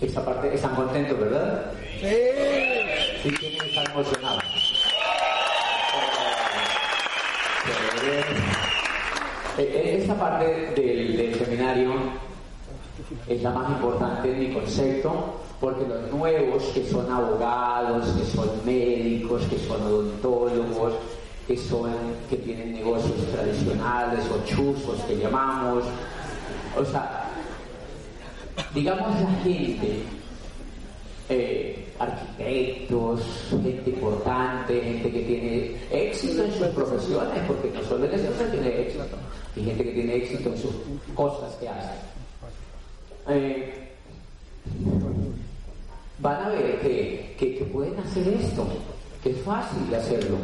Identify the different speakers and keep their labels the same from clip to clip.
Speaker 1: esta parte, ¿están contentos, verdad? Sí. Sí, tienen que estar emocionados. Eh, eh, esta parte del, del seminario es la más importante en mi concepto, porque los nuevos que son abogados, que son médicos, que son odontólogos, que son que tienen negocios tradicionales o chuzos que llamamos, o sea, digamos la gente, eh, arquitectos, gente importante, gente que tiene éxito en sus profesiones, porque no solo en eso se tiene éxito, hay gente que tiene éxito en sus cosas que hace. Eh, van a ver que, que, que, pueden hacer esto, que es fácil hacerlo,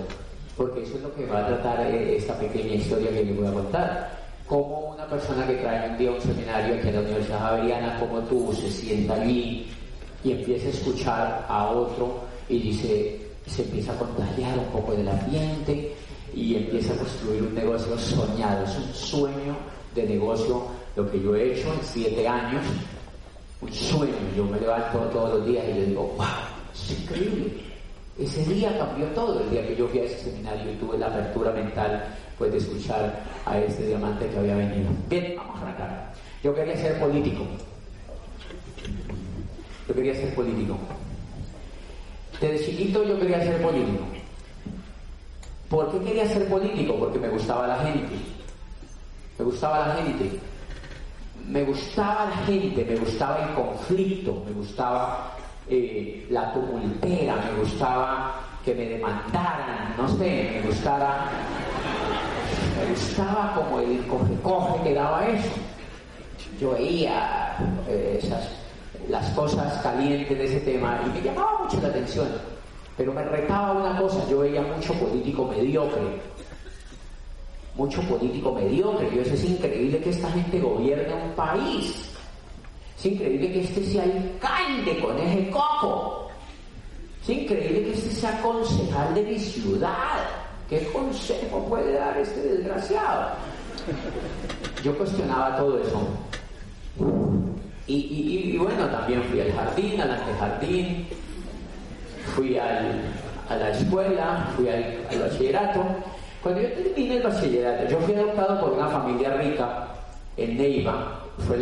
Speaker 1: porque eso es lo que va a tratar eh, esta pequeña historia que les voy a contar como una persona que trae un día un seminario aquí en la Universidad Javeriana como tú se sienta allí y empieza a escuchar a otro y dice, se empieza a contagiar un poco del ambiente y empieza a construir un negocio soñado, es un sueño de negocio lo que yo he hecho en siete años, un sueño, yo me levanto todos los días y yo digo, wow, es increíble. Ese día cambió todo, el día que yo fui a ese seminario y tuve la apertura mental pues, de escuchar a este diamante que había venido. Bien, vamos a arrancar. Yo quería ser político. Yo quería ser político. Desde chiquito yo quería ser político. ¿Por qué quería ser político? Porque me gustaba la gente. Me gustaba la gente. Me gustaba la gente, me gustaba el conflicto, me gustaba eh, la tumultera, me gustaba que me demandaran, no sé, me gustaba, me gustaba como el coge-coge que daba eso. Yo veía eh, esas, las cosas calientes de ese tema y me llamaba mucho la atención, pero me retaba una cosa, yo veía mucho político mediocre, mucho político mediocre, yo es increíble que esta gente gobierne un país. Es increíble que este sea alcalde con ese coco. Es increíble que este sea concejal de mi ciudad. ¿Qué consejo puede dar este desgraciado? Yo cuestionaba todo eso. Y, bueno, también fui al jardín, al antejardín, fui al, a la escuela, fui al, al bachillerato. Cuando yo terminé el bachillerato, yo fui adoptado por una familia rica en Neiva. Fue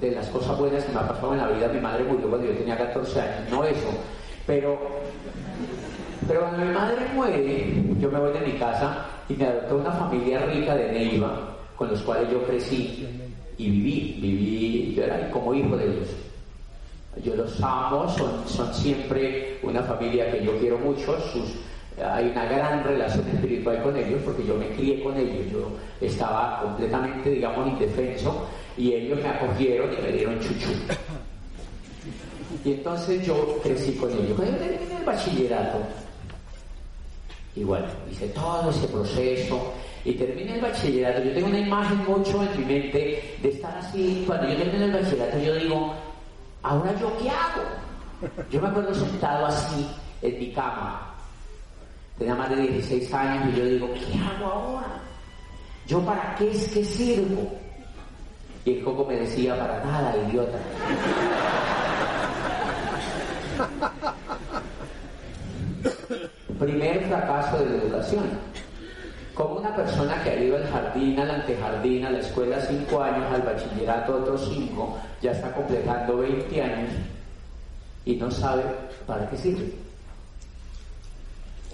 Speaker 1: de las cosas buenas que me ha pasado en la vida. Mi madre murió cuando yo tenía 14 años, no eso. Pero, pero cuando mi madre muere, yo me voy de mi casa y me adoptó una familia rica de Neiva, con los cuales yo crecí y viví. Viví, yo era como hijo de ellos. Yo los amo, son, siempre una familia que yo quiero mucho. Hay una gran relación espiritual con ellos porque yo me crié con ellos. Yo estaba completamente, digamos, indefenso y ellos me acogieron y me dieron chuchu. Y entonces yo crecí con ellos. Cuando yo terminé el bachillerato, y bueno, hice todo ese proceso y terminé el bachillerato. Yo tengo una imagen mucho en mi mente de estar así. Cuando yo terminé el bachillerato, yo digo, ¿ahora yo qué hago? Yo me acuerdo sentado así en mi cama. Tenía más de 16 años y yo digo, ¿qué hago ahora? ¿Yo para qué es que sirvo? Y el coco me decía, para nada, idiota. Primer fracaso de la educación. Como una persona que ha ido al jardín, al antejardín, a la escuela cinco años, al bachillerato otros cinco, ya está completando 20 años y no sabe para qué sirve.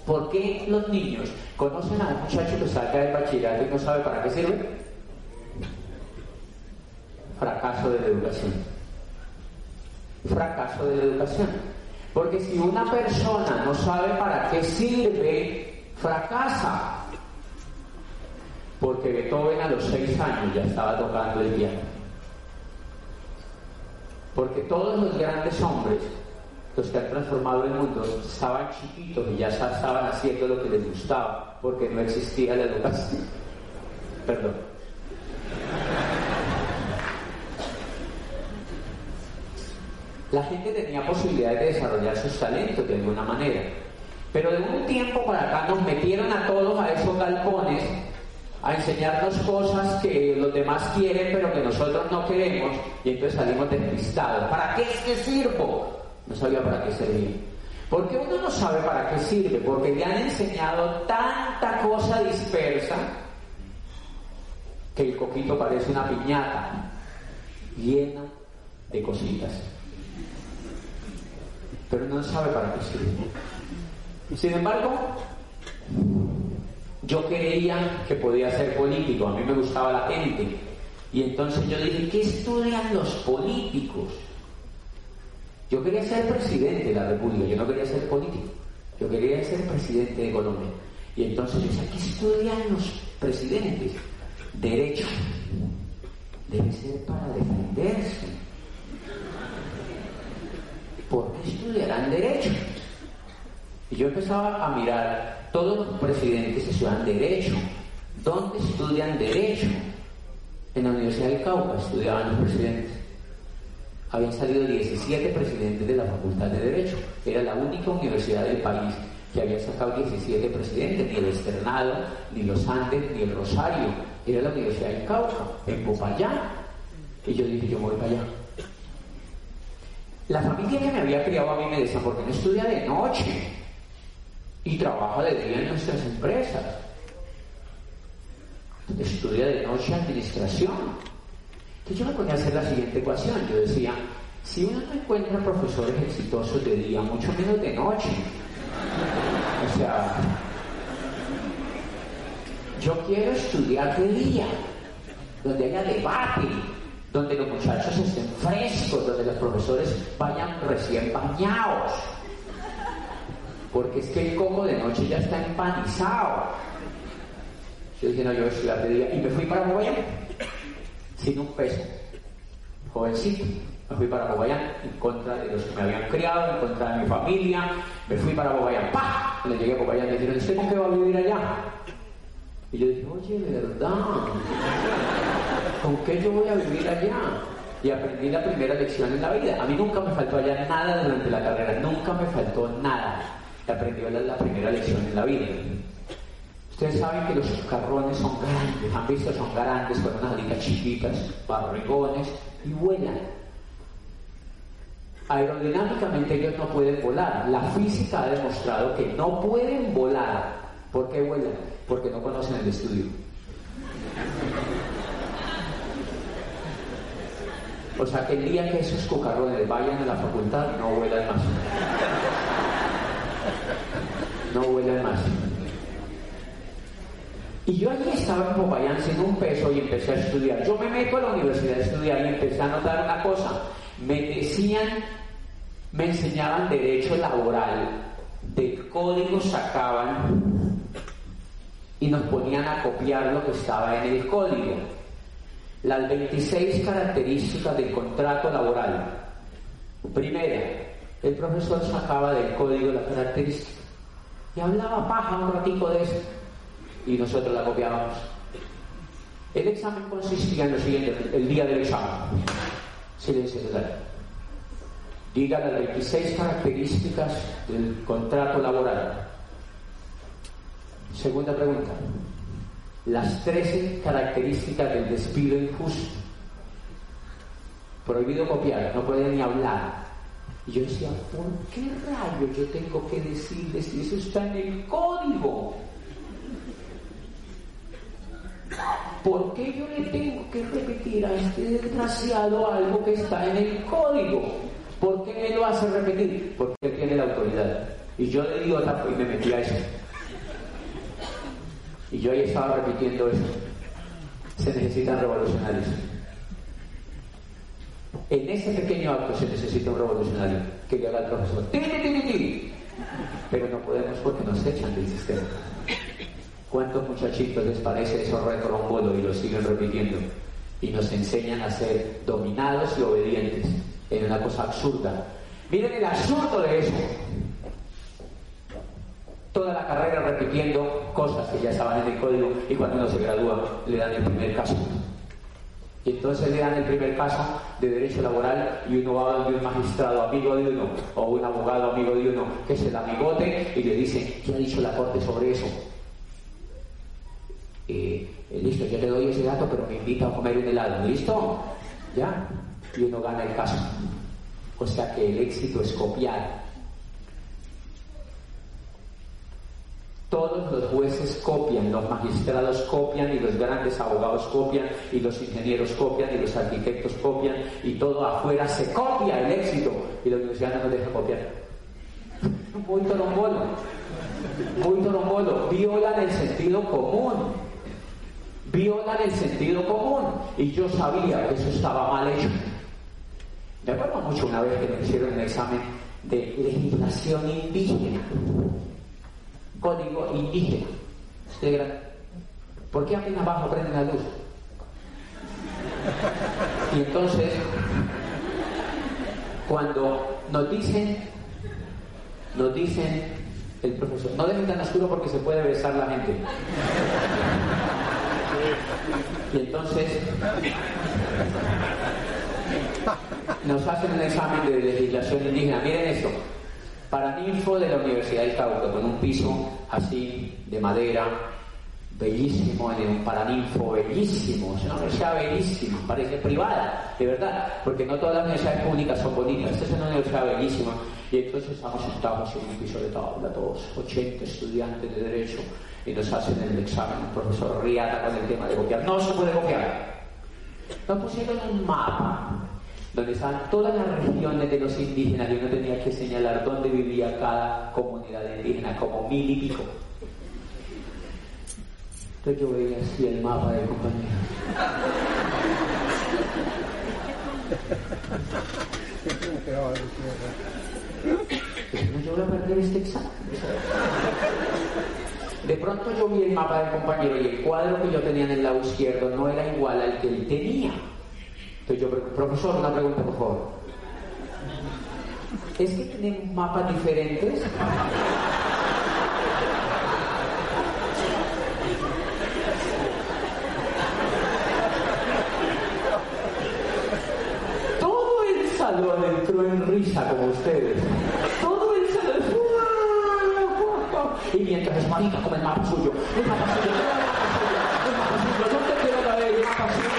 Speaker 1: ¿Por qué los niños conocen a un muchacho que salga del bachillerato y no sabe para qué sirve? Fracaso de la educación. Fracaso de la educación. Porque si una persona no sabe para qué sirve, fracasa. Porque Beethoven a los seis años ya estaba tocando el piano. Porque todos los grandes hombres los que han transformado el mundo estaban chiquitos y ya estaban haciendo lo que les gustaba porque no existía la educación. Perdón. La gente tenía posibilidades de desarrollar sus talentos de alguna manera. Pero de un tiempo para acá nos metieron a todos a esos galpones a enseñarnos cosas que los demás quieren pero que nosotros no queremos y entonces salimos despistados. ¿Para qué es que sirvo? No sabía para qué servía. ¿Por qué uno no sabe para qué sirve? Porque le han enseñado tanta cosa dispersa que el coquito parece una piñata llena de cositas. Pero no sabe para qué sirve. Sin embargo, yo creía que podía ser político, a mí me gustaba la gente. Y entonces yo dije, ¿qué estudian los políticos? Yo quería ser presidente de la República, yo no quería ser político, yo quería ser presidente de Colombia. Y entonces yo decía, ¿qué estudian los presidentes? Derecho. Debe ser para defenderse. ¿Por qué estudiarán derecho? Y yo empezaba a mirar, todos los presidentes estudian derecho. ¿Dónde estudian derecho? En la Universidad del Cauca estudiaban los presidentes. Habían salido 17 presidentes de la Facultad de Derecho. Era la única universidad del país que había sacado 17 presidentes, ni el Externado, ni los Andes, ni el Rosario. Era la Universidad del Cauca, en Popayán. Y yo dije, yo voy para allá. La familia que me había criado a mí me decía, ¿por qué no estudia de noche? Y trabaja de día en nuestras empresas. Estudia de noche administración. Entonces yo me ponía a hacer la siguiente ecuación. Yo decía, si uno no encuentra profesores exitosos de día, mucho menos de noche. O sea, yo quiero estudiar de día, donde haya debate, donde los muchachos estén frescos, donde los profesores vayan recién bañados. Porque es que el coco de noche ya está empanizado. Yo dije, no, yo voy a estudiar de día. Y me fui para Bogotá sin un peso. Jovencito, me fui para Bogotá en contra de los que me habían criado, en contra de mi familia. Me fui para Bogotá. ¡Pah! Cuando llegué a Bogotá me dijeron, ¿usted con qué va a vivir allá? Y yo dije, oye, ¿verdad? ¿Con qué yo voy a vivir allá? Y aprendí la primera lección en la vida. A mí nunca me faltó allá nada durante la carrera, nunca me faltó nada. Aprendí la, la primera lección en la vida. Ustedes saben que los carrones son grandes, han visto, son grandes, con unas alitas chiquitas, barrigones, y vuelan. Aerodinámicamente ellos no pueden volar. La física ha demostrado que no pueden volar. ¿Por qué vuelan? Porque no conocen el estudio. O sea el día que esos cucarrones vayan a la facultad, no vuelan más. No vuelan más. Y yo allí estaba en Popayán sin un peso y empecé a estudiar. Yo me meto a la universidad a estudiar y empecé a notar una cosa. Me decían, me enseñaban derecho laboral, del código sacaban y nos ponían a copiar lo que estaba en el código. Las 26 características del contrato laboral. Primera, el profesor sacaba del código la característica y hablaba paja un ratico de eso y nosotros la copiábamos. El examen consistía en lo siguiente, el día del examen. Silencio total. Diga las 26 características del contrato laboral. Segunda pregunta. Las 13 características del despido injusto. Prohibido copiar, no puede ni hablar. Y yo decía, ¿por qué rayos yo tengo que decirles si eso está en el código? ¿Por qué yo le tengo que repetir a este desgraciado algo que está en el código? ¿Por qué me lo hace repetir? Porque tiene la autoridad. Y yo le digo y me metí a eso. Y yo ahí estaba repitiendo eso. Se necesitan revolucionarios. En ese pequeño acto se necesita un revolucionario que le haga profesor. ¡Tiri, Pero no podemos porque nos echan del sistema. ¿Cuántos muchachitos les parece eso retrombolo y lo siguen repitiendo? Y nos enseñan a ser dominados y obedientes en una cosa absurda. Miren el absurdo de eso. Toda la carrera repitiendo cosas que ya estaban en el código y cuando uno se gradúa le dan el primer caso. Y entonces le dan el primer caso de derecho laboral y uno va donde un magistrado amigo de uno o un abogado amigo de uno que es el amigote y le dice, ¿qué ha dicho la corte sobre eso? Eh, listo, yo te doy ese dato, pero me invita a comer un helado. ¿Listo? ¿Ya? Y uno gana el caso. O sea que el éxito es copiar. Todos los jueces copian, los magistrados copian y los grandes abogados copian y los ingenieros copian y los arquitectos copian y todo afuera se copia el éxito y la universidad no deja copiar. Muy torombolo, muy torombolo, violan el sentido común, violan el sentido común. Y yo sabía que eso estaba mal hecho. Me acuerdo mucho una vez que me hicieron un examen de legislación indígena código indígena. ¿Por qué apenas abajo prende la luz? Y entonces, cuando nos dicen, nos dicen el profesor, no dejen tan oscuro porque se puede besar la gente. Y entonces nos hacen un examen de legislación indígena. Miren esto. Paraninfo de la Universidad del Cauca, con un piso así de madera, bellísimo, en un paraninfo bellísimo, es una universidad bellísima, parece privada, de verdad, porque no todas las universidades públicas son bonitas, esta es una universidad bellísima, y entonces estamos en un piso de tabla, todos 80 estudiantes de Derecho, y nos hacen el examen, un profesor Riata con el tema de copiar, no se puede copiar. Nos pusieron un mapa donde estaban todas las regiones de los indígenas y uno tenía que señalar dónde vivía cada comunidad indígena, como mil y pico. Entonces yo veía así el mapa del compañero. No, yo voy a perder este examen. De pronto yo vi el mapa del compañero y el cuadro que yo tenía en el lado izquierdo no era igual al que él tenía. Entonces yo, profesor, una pregunta, por favor. ¿Es que tenemos mapas diferentes? Todo el salón entró en risa como ustedes. Todo el salón. Y mientras es marica como el mapa suyo. El mapa suyo. El mapa suyo. Yo te quiero dar el mapa suyo.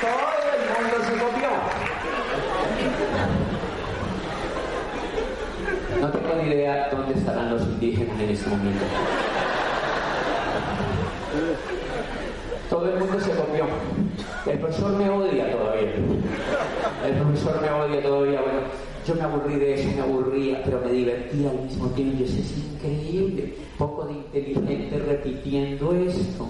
Speaker 1: Todo el mundo se copió. No tengo ni idea dónde estarán los indígenas en este momento. Todo el mundo se copió. El profesor me odia todavía. El profesor me odia todavía. Bueno, yo me aburrí de eso, me aburría, pero me divertía al mismo tiempo. Y eso es increíble. Poco de inteligente repitiendo esto.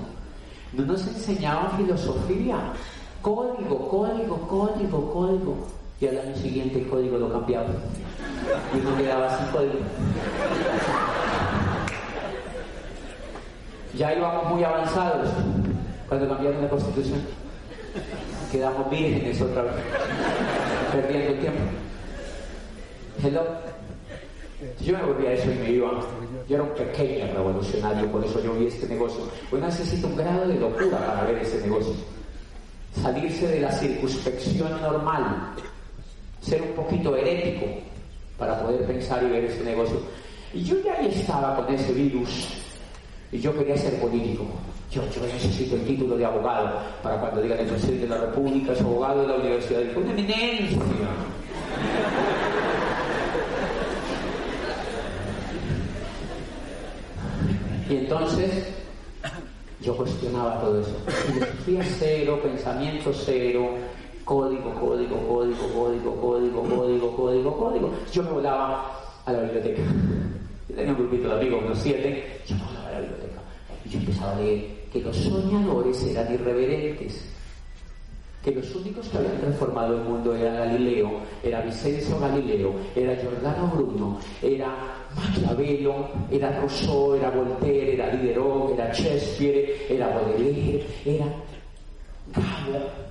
Speaker 1: No nos enseñaban filosofía. Código, código, código, código. Y al año siguiente el código lo cambiaba. Y uno quedaba sin código. Ya íbamos muy avanzados cuando cambiaron la constitución. Quedamos vírgenes otra vez, perdiendo el tiempo. Hello. Yo me volví a eso y me iba. Yo era un pequeño revolucionario, por eso yo vi este negocio. Uno necesita un grado de locura para ver ese negocio. Salirse de la circunspección normal. Ser un poquito herético para poder pensar y ver ese negocio. Y yo ya ahí estaba con ese virus. Y yo quería ser político. Yo, yo necesito el título de abogado para cuando digan el presidente de la República es abogado de la Universidad. de una eminencia. Y entonces yo cuestionaba todo eso. Filosofía cero, pensamiento cero, código, código, código, código, código, código, código, código. Yo me volaba a la biblioteca. Yo tenía un grupito de amigos, unos siete, yo me volaba a la biblioteca. Y yo empezaba a leer que los soñadores eran irreverentes que los únicos que habían transformado el mundo era Galileo, era Vicencio Galileo, era Giordano Bruno, era Maquiavelo, era Rousseau, era Voltaire, era Diderot, era Shakespeare, era Baudelaire, era Gabo,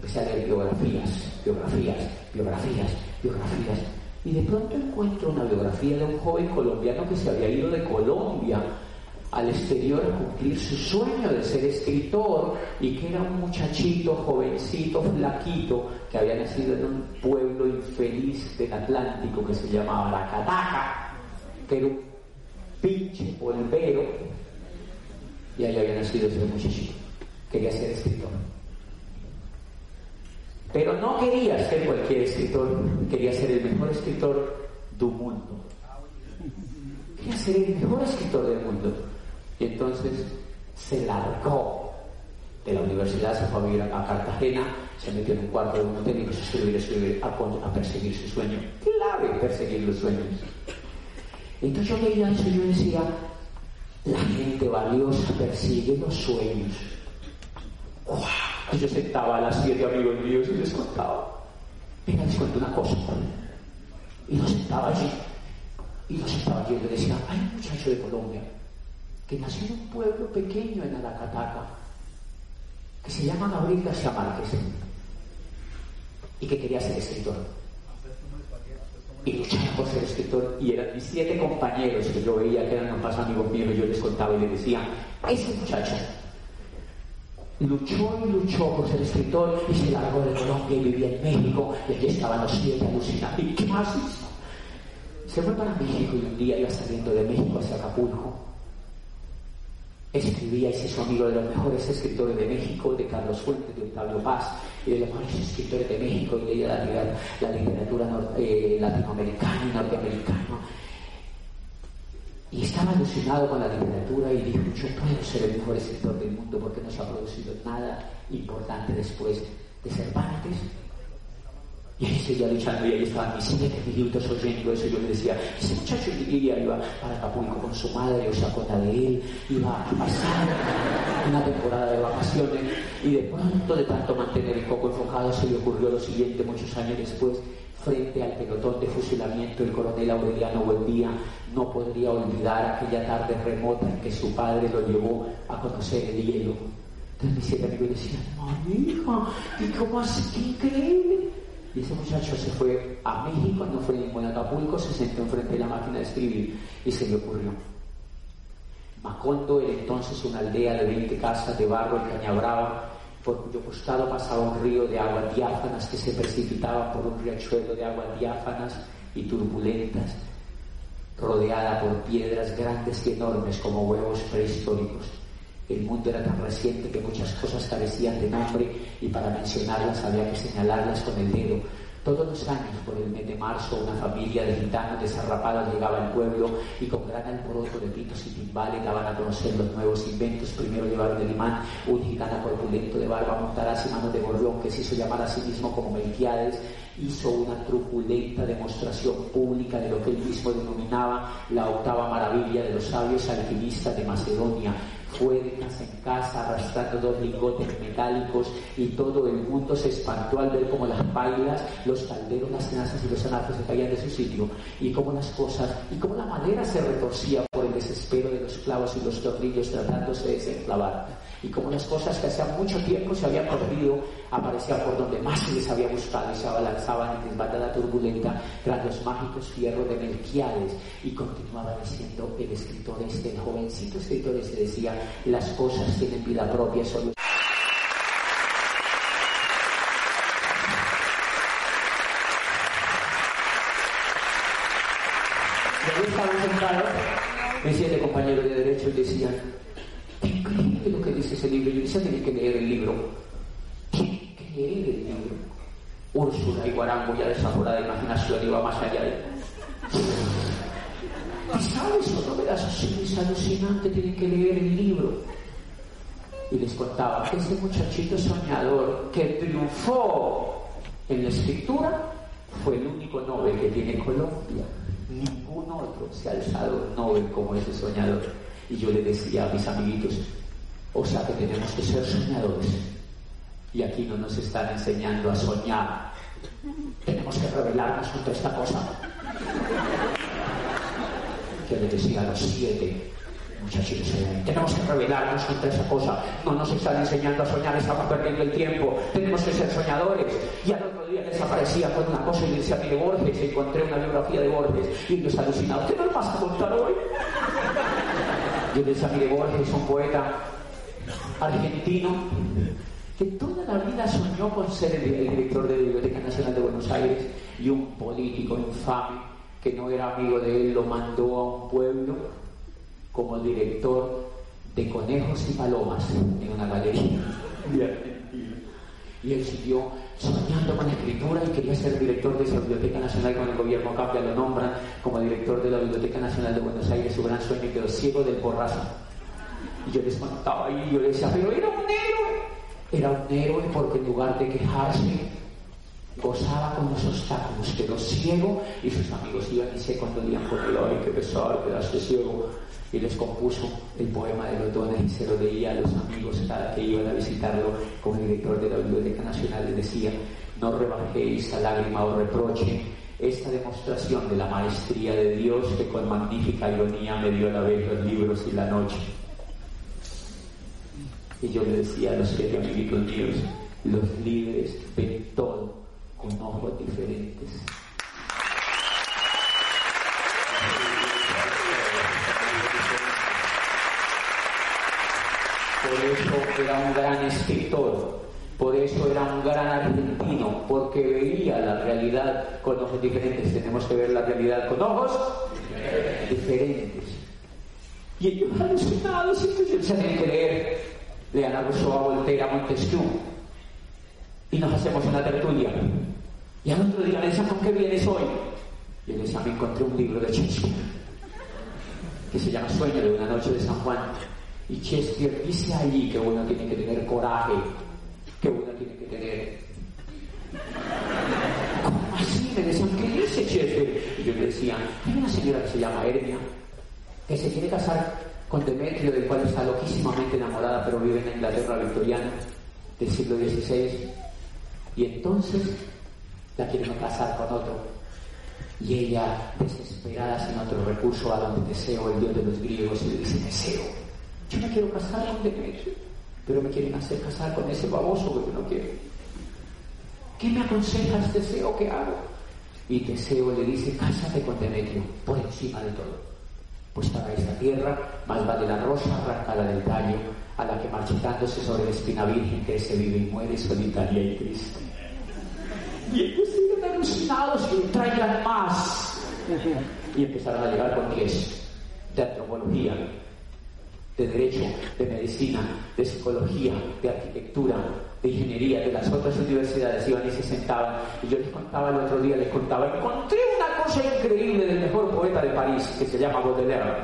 Speaker 1: empecé a leer biografías, biografías, biografías, biografías. Y de pronto encuentro una biografía de un joven colombiano que se había ido de Colombia al exterior a cumplir su sueño de ser escritor y que era un muchachito, jovencito, flaquito, que había nacido en un pueblo infeliz del Atlántico que se llamaba La Cataca, que era un pinche polvero, y ahí había nacido ese muchachito. Quería ser escritor. Pero no quería ser cualquier escritor, quería ser el mejor escritor del mundo. Quería ser el mejor escritor del mundo. Y entonces se largó de la universidad, se fue a vivir a Cartagena, se metió en un cuarto de un hotel y empezó a escribir, escribir, a, perseguir su sueño. Clave perseguir los sueños. Entonces yo veía eso y yo decía, la gente valiosa persigue los sueños. Y yo sentaba a las siete amigos míos y les contaba. Venga, les cuento una cosa. Y los sentaba allí. Y los sentaba allí y le decía, hay un muchacho de Colombia que nació en un pueblo pequeño en Aracataca, que se llama Gabriel García Márquez, y que quería ser escritor. Y luchaba por ser escritor, y eran mis siete compañeros que yo veía que eran más amigos míos, y yo les contaba y les decía, ese muchacho luchó y luchó por ser escritor y se largó de Colombia y vivía en México y allí estaban los siete alucinados. ¿Y qué más hizo? Se fue para México y un día iba saliendo de México hacia Acapulco escribía y se hizo amigo de los mejores escritores de México, de Carlos Fuentes, de Octavio Paz, y de los mejores escritores de México, y leía la, literatura eh, latinoamericana y norteamericana. Y estaba alucinado con la literatura y dijo, yo puedo ser el mejor escritor del mundo porque no se ha producido nada importante después de Cervantes, y ahí seguía luchando y ahí estaban mis siete minutos oyendo eso. Yo le decía, ese muchacho iría, iba para Acapulco con su madre, o sea, la de él, iba a pasar una temporada de vacaciones. Y de pronto, de tanto mantener el foco enfocado, se le ocurrió lo siguiente muchos años después. Frente al pelotón de fusilamiento, el coronel Aureliano Buendía no podría olvidar aquella tarde remota en que su padre lo llevó a conocer el hielo. Entonces mis siete amigos decían, hija, ¿y cómo así? ¡Qué increíble! Y ese muchacho se fue a México, no fue ningún Acapulco, se sentó enfrente de la máquina de escribir y se le ocurrió. Macondo era entonces una aldea de 20 casas de barro y caña brava, por cuyo costado pasaba un río de aguas diáfanas que se precipitaba por un riachuelo de aguas diáfanas y turbulentas, rodeada por piedras grandes y enormes como huevos prehistóricos. El mundo era tan reciente que muchas cosas carecían de nombre y para mencionarlas había que señalarlas con el dedo. Todos los años, por el mes de marzo, una familia de gitanos desarrapados llegaba al pueblo y con gran alboroto de pitos y timbales daban a conocer los nuevos inventos. Primero llevaron el imán, un gitano corpulento de barba montaraz y manos de gorrión que se hizo llamar a sí mismo como Melquiades, hizo una truculenta demostración pública de lo que él mismo denominaba la octava maravilla de los sabios alquimistas de Macedonia. Fue de casa en casa arrastrando dos lingotes metálicos y todo el mundo se espantó al ver cómo las pailas, los calderos, las tenazas y los anafos se caían de su sitio y cómo las cosas y cómo la madera se retorcía por el desespero de los clavos y los tornillos tratándose de desenclavar y como las cosas que hacía mucho tiempo se habían perdido aparecían por donde más se les había buscado y se abalanzaban en desbandada turbulenta tras los mágicos fierros de Melquiades. Y continuaba diciendo el escritor este, el jovencito escritor este decía las cosas tienen vida propia solo me siete compañeros de derecho y decían, increíble lo que dice ese libro. Yo decía, tiene que leer el libro. Tiene que leer el libro. Úrsula y Guarango ya desaforada de imaginación iba más allá de... ¿Y sabes otro pedazo? Sí, es alucinante, tienen que leer el libro. Y les contaba que ese muchachito soñador que triunfó en la escritura fue el único Nobel que tiene Colombia. Ningún otro se ha alzado Nobel como ese soñador. Y yo le decía a mis amiguitos, o sea que tenemos que ser soñadores. Y aquí no nos están enseñando a soñar. Tenemos que revelarnos contra esta cosa. Que le decía a los siete, Muchachos, tenemos que rebelarnos contra esa cosa. No nos están enseñando a soñar, estamos perdiendo el tiempo. Tenemos que ser soñadores. Y al otro día desaparecía con una cosa y decía, mire Borges, encontré una biografía de Borges. Y ellos alucinados, ¿qué nos vas a contar hoy? Yo decía, mire Borges, un poeta argentino que toda la vida soñó con ser el director de la Biblioteca Nacional de Buenos Aires y un político infame que no era amigo de él lo mandó a un pueblo como director de conejos y palomas en una galería de Argentina. Y él siguió soñando con escritura y quería ser director de esa Biblioteca Nacional con el gobierno cambia, lo nombran como director de la Biblioteca Nacional de Buenos Aires, su gran sueño quedó ciego del porrazo. Y yo les contaba ahí, yo les decía, pero era un héroe. Era un héroe porque en lugar de quejarse, gozaba con los obstáculos, quedó ciego y sus amigos iban y se condolían con él, ay, qué pesar, quedaste ciego. Y les compuso el poema de los dones y se lo leía a los amigos cada que iban a visitarlo como director de la Biblioteca Nacional. Les decía, no rebajéis a lágrima o reproche esta demostración de la maestría de Dios que con magnífica ironía me dio la vez los libros y la noche. Y yo le decía a los siete amiguitos míos, los líderes ven todo con ojos diferentes. Por eso era un gran escritor, por eso era un gran argentino, porque veía la realidad con ojos diferentes. Tenemos que ver la realidad con ojos diferentes. Y ellos alucinados, ellos se que leer Leonardo Rousseau, a Voltaire, a Montesquieu. Y nos hacemos una tertulia. Y al otro día decían, ¿con qué vienes hoy? Y él decía, me encontré un libro de Shakespeare que se llama Sueño de una noche de San Juan. Y Shakespeare dice allí que uno tiene que tener coraje, que uno tiene que tener... ¿Cómo así? Me decían, ¿qué dice Shakespeare? Y yo le decía, hay una señora que se llama Hermia, que se quiere casar con Demetrio, del cual está loquísimamente enamorada, pero vive en Inglaterra victoriana del siglo XVI. Y entonces la quieren casar con otro. Y ella, desesperada, sin otro recurso, a donde Teseo, el dios de los griegos, le dice, Teseo, yo me quiero casar con Demetrio, pero me quieren hacer casar con ese baboso que no quiero. ¿Qué me aconsejas, Teseo, que hago? Y Teseo le dice, cásate con Demetrio, por encima de todo. Pues para esta tierra, más vale la rosa arrancada del tallo, a la que marchitándose sobre la espina virgen se vive y muere solitaria y triste. Y ellos siguen alucinados que traigan más. Y empezaron a llegar con es de antropología, de derecho, de medicina, de psicología, de arquitectura, de ingeniería, de las otras universidades, iban y se sentaban. Y yo les contaba el otro día, les contaba, encontré una cosa increíble del mejor poeta de París, que se llama Baudelaire.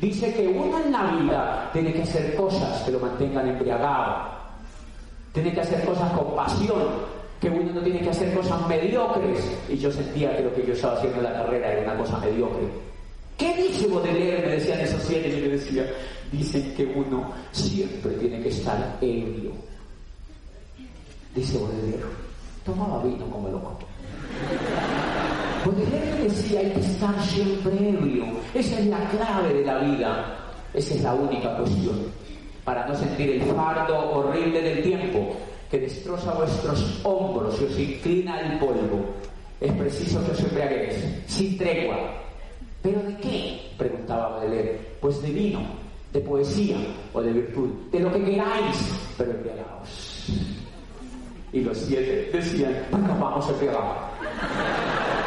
Speaker 1: Dice que uno en la vida tiene que hacer cosas que lo mantengan embriagado. Tiene que hacer cosas con pasión, que uno no tiene que hacer cosas mediocres. Y yo sentía que lo que yo estaba haciendo en la carrera era una cosa mediocre. ¿Qué dice Baudelaire? Me decían esos siete yo le decía, dicen que uno siempre tiene que estar ebrio. Dice Baudelaire, tomaba vino como loco. Baudelaire decía, hay que estar siempre ebrio. Esa es la clave de la vida. Esa es la única cuestión. Para no sentir el fardo horrible del tiempo que destroza vuestros hombros y os inclina al polvo. Es preciso que os embriaguéis, sin tregua. ¿Pero de qué? preguntaba Baudelaire. Pues de vino, de poesía o de virtud, de lo que queráis, pero embriagaos. Y los siete decían, bueno, vamos a embriagar.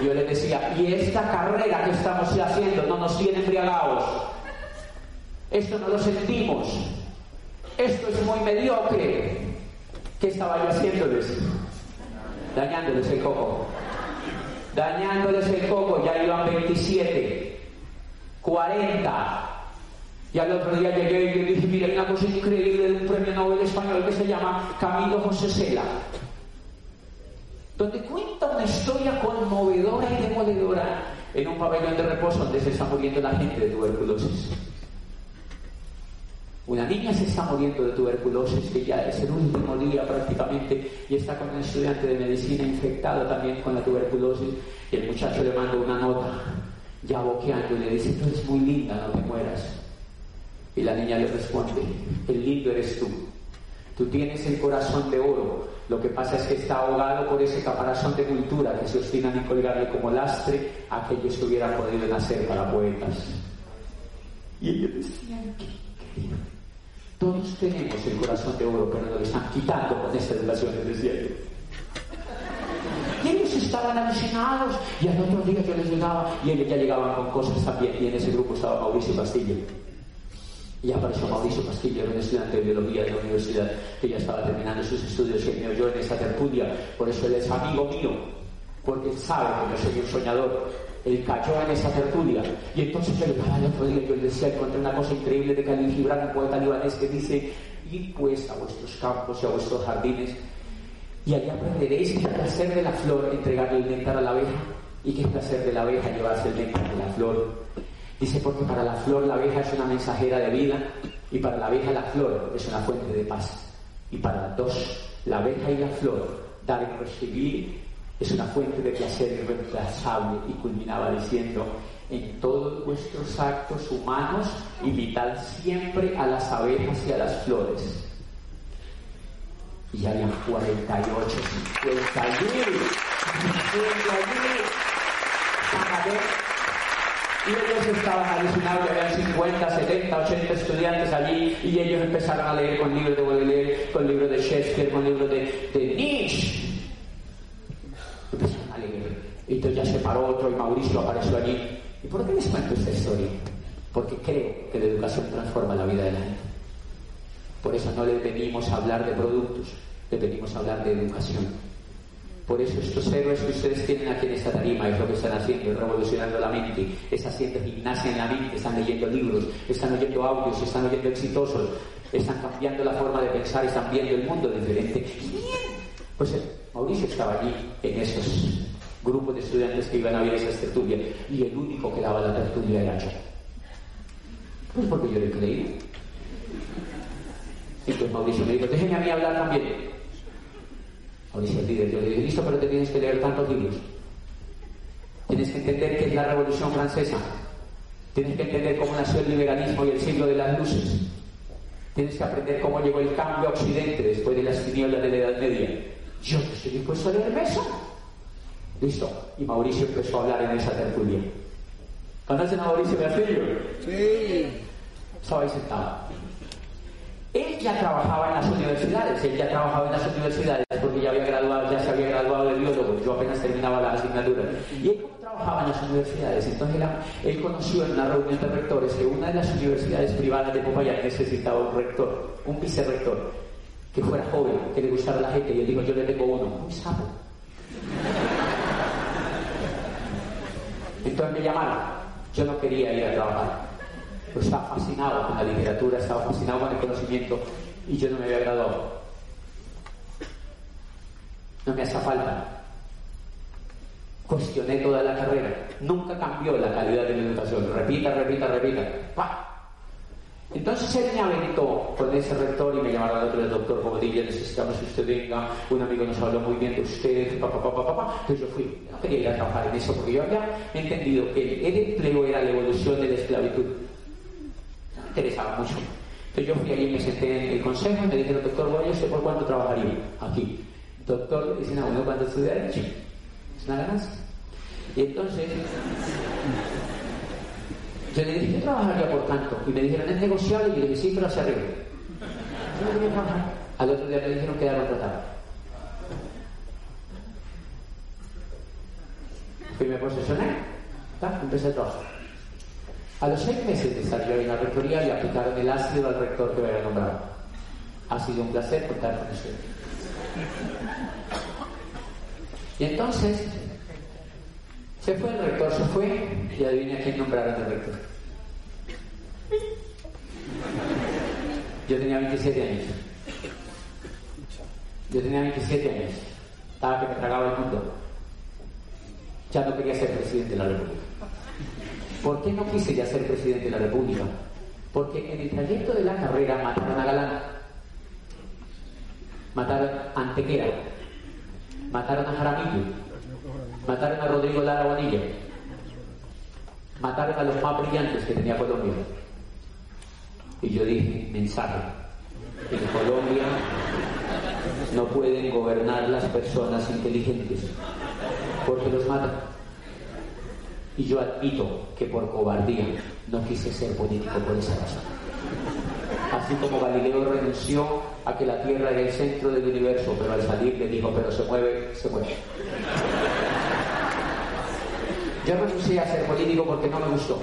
Speaker 1: Y yo les decía, y esta carrera que estamos haciendo no nos tiene embriagados. Esto no lo sentimos. Esto es muy mediocre. ¿Qué estaba yo haciéndoles? Dañándoles el coco. Dañándoles el coco, ya iban 27, 40. Y al otro día llegué y le dije, mira, hay una cosa increíble de un premio Nobel español que se llama Camilo José Sela, donde cuenta una historia conmovedora y demoledora en un pabellón de reposo donde se está muriendo la gente de tuberculosis. Una niña se está muriendo de tuberculosis, que ya es el último día prácticamente, y está con un estudiante de medicina infectado también con la tuberculosis, y el muchacho le manda una nota ya boqueando, y le dice, tú eres muy linda, no te mueras. Y la niña le responde, el lindo eres tú. Tú tienes el corazón de oro. Lo que pasa es que está ahogado por ese caparazón de cultura que se obstinan en colgarle como lastre a aquellos que hubieran podido nacer para poetas. Y ellos decían, todos tenemos el corazón de oro, pero lo están quitando con esta educación, les decía yo. Y ellos estaban alucinados y al otro día yo les llegaba y ellos ya llegaban con cosas también. Y en ese grupo estaba Mauricio Castillo. Y apareció Mauricio Castillo, un estudiante de biología de la universidad que ya estaba terminando sus estudios y me oyó en esa tertulia. Por eso él es amigo mío, porque él sabe que yo soy un soñador. Él cayó en esa tertulia. Y entonces yo le daba el otro día, yo le decía, encontré una cosa increíble de Khalil Gibran, un poeta libanés, que dice, id pues a vuestros campos y a vuestros jardines, y allí aprenderéis que el placer de la flor entregarle el néctar a la abeja, y que el placer de la abeja llevarse el néctar de la flor. Dice, porque para la flor la abeja es una mensajera de vida, y para la abeja la flor es una fuente de paz. Y para dos, la abeja y la flor, dar y recibir es una fuente de placer irreemplazable y culminaba diciendo, en todos vuestros actos humanos invitad siempre a las abejas y a las flores. Y había 48, 51, 51, y ellos estaban alucinados, habían 50, 70, 80 estudiantes allí, y ellos empezaron a leer con libros de Baudelaire, con libros de Shakespeare, con libros de, de Nietzsche, y entonces ya se paró otro y Mauricio apareció allí. ¿Y por qué les cuento esta historia? Porque creo que la educación transforma la vida de la gente. Por eso no les venimos a hablar de productos, les venimos a hablar de educación. Por eso estos héroes que ustedes tienen aquí en esta tarima es lo que están haciendo, revolucionando la mente, es haciendo gimnasia en la mente, están leyendo libros, están oyendo audios, están oyendo exitosos, están cambiando la forma de pensar, están viendo el mundo diferente. Pues eh, Mauricio estaba allí en esos grupos de estudiantes que iban a ver esa tertulia y el único que daba la tertulia era yo. Pues porque yo le creí. Entonces Mauricio me dijo, déjeme a mí hablar también. Mauricio el líder, yo le dije, listo, pero te tienes que leer tantos libros. Tienes que entender qué es la Revolución Francesa. Tienes que entender cómo nació el liberalismo y el siglo de las luces. Tienes que aprender cómo llegó el cambio a Occidente después de las tinieblas de la Edad Media. Yo no estoy dispuesto a leerme eso. Listo. Y Mauricio empezó a hablar en esa tertulia. ¿Conocen a Mauricio Castillo?
Speaker 2: Sí.
Speaker 1: Estaba ahí sentado. Él ya trabajaba en las universidades, él ya trabajaba en las universidades porque ya había graduado, ya se había graduado de biólogo, yo apenas terminaba la asignatura. Y él trabajaba en las universidades, entonces él, conoció en una reunión de rectores que una de las universidades privadas de Popayán necesitaba un rector, un vicerrector, que fuera joven, que le gustara la gente, y él dijo, yo le tengo uno, muy sapo. Entonces me llamaron. Yo no quería ir a trabajar. Pues estaba fascinado con la literatura, estaba fascinado con el conocimiento y yo no me había graduado. No me hacía falta. Cuestioné toda la carrera. Nunca cambió la calidad de la educación. Repita, repita, repita. ¡Pah! Entonces él me aventó con ese rector y me llamaron otro, el doctor Bobadilla, necesitamos que usted venga, un amigo nos habló muy bien de usted, papá, papá, papá, Entonces yo fui, no quería ir a trabajar en eso porque yo había entendido que el empleo era la evolución de la esclavitud. No me interesaba mucho. Entonces yo fui allí y me senté en el consejo y me dijeron, doctor, yo sé por cuánto trabajaría aquí. Doctor, dice, no, bueno, ¿cuánto estudiar? Derecho? Es una ganancia. Y entonces yo le dije, yo trabajaría por tanto. Y me dijeron, es negociable. Y le dije, sí, pero hacia arriba. Al otro día me dijeron que era contratado. Fui me posesioné, empecé a trabajar. A los seis meses de estar yo en la rectoría le aplicaron el ácido al rector que me había nombrado. Ha sido un placer contar con usted. Y entonces se fue el rector, se fue y adivina quién nombraron el rector. Yo tenía 27 años. Yo tenía 27 años. Estaba que me tragaba el mundo. Ya no quería ser presidente de la República. ¿Por qué no quise ya ser presidente de la República? Porque en el trayecto de la carrera mataron a Galán, mataron a Antequera, mataron a Jaramillo, mataron a Rodrigo Lara Bonilla, Mataron a los más brillantes que tenía Colombia. Y yo dije, mensaje, en Colombia no pueden gobernar las personas inteligentes porque los matan. Y yo admito que por cobardía no quise ser político por esa razón. Así como Galileo renunció a que la Tierra era el centro del universo, pero al salir le dijo, pero se mueve, se mueve. Yo renuncié a ser político porque no me gustó.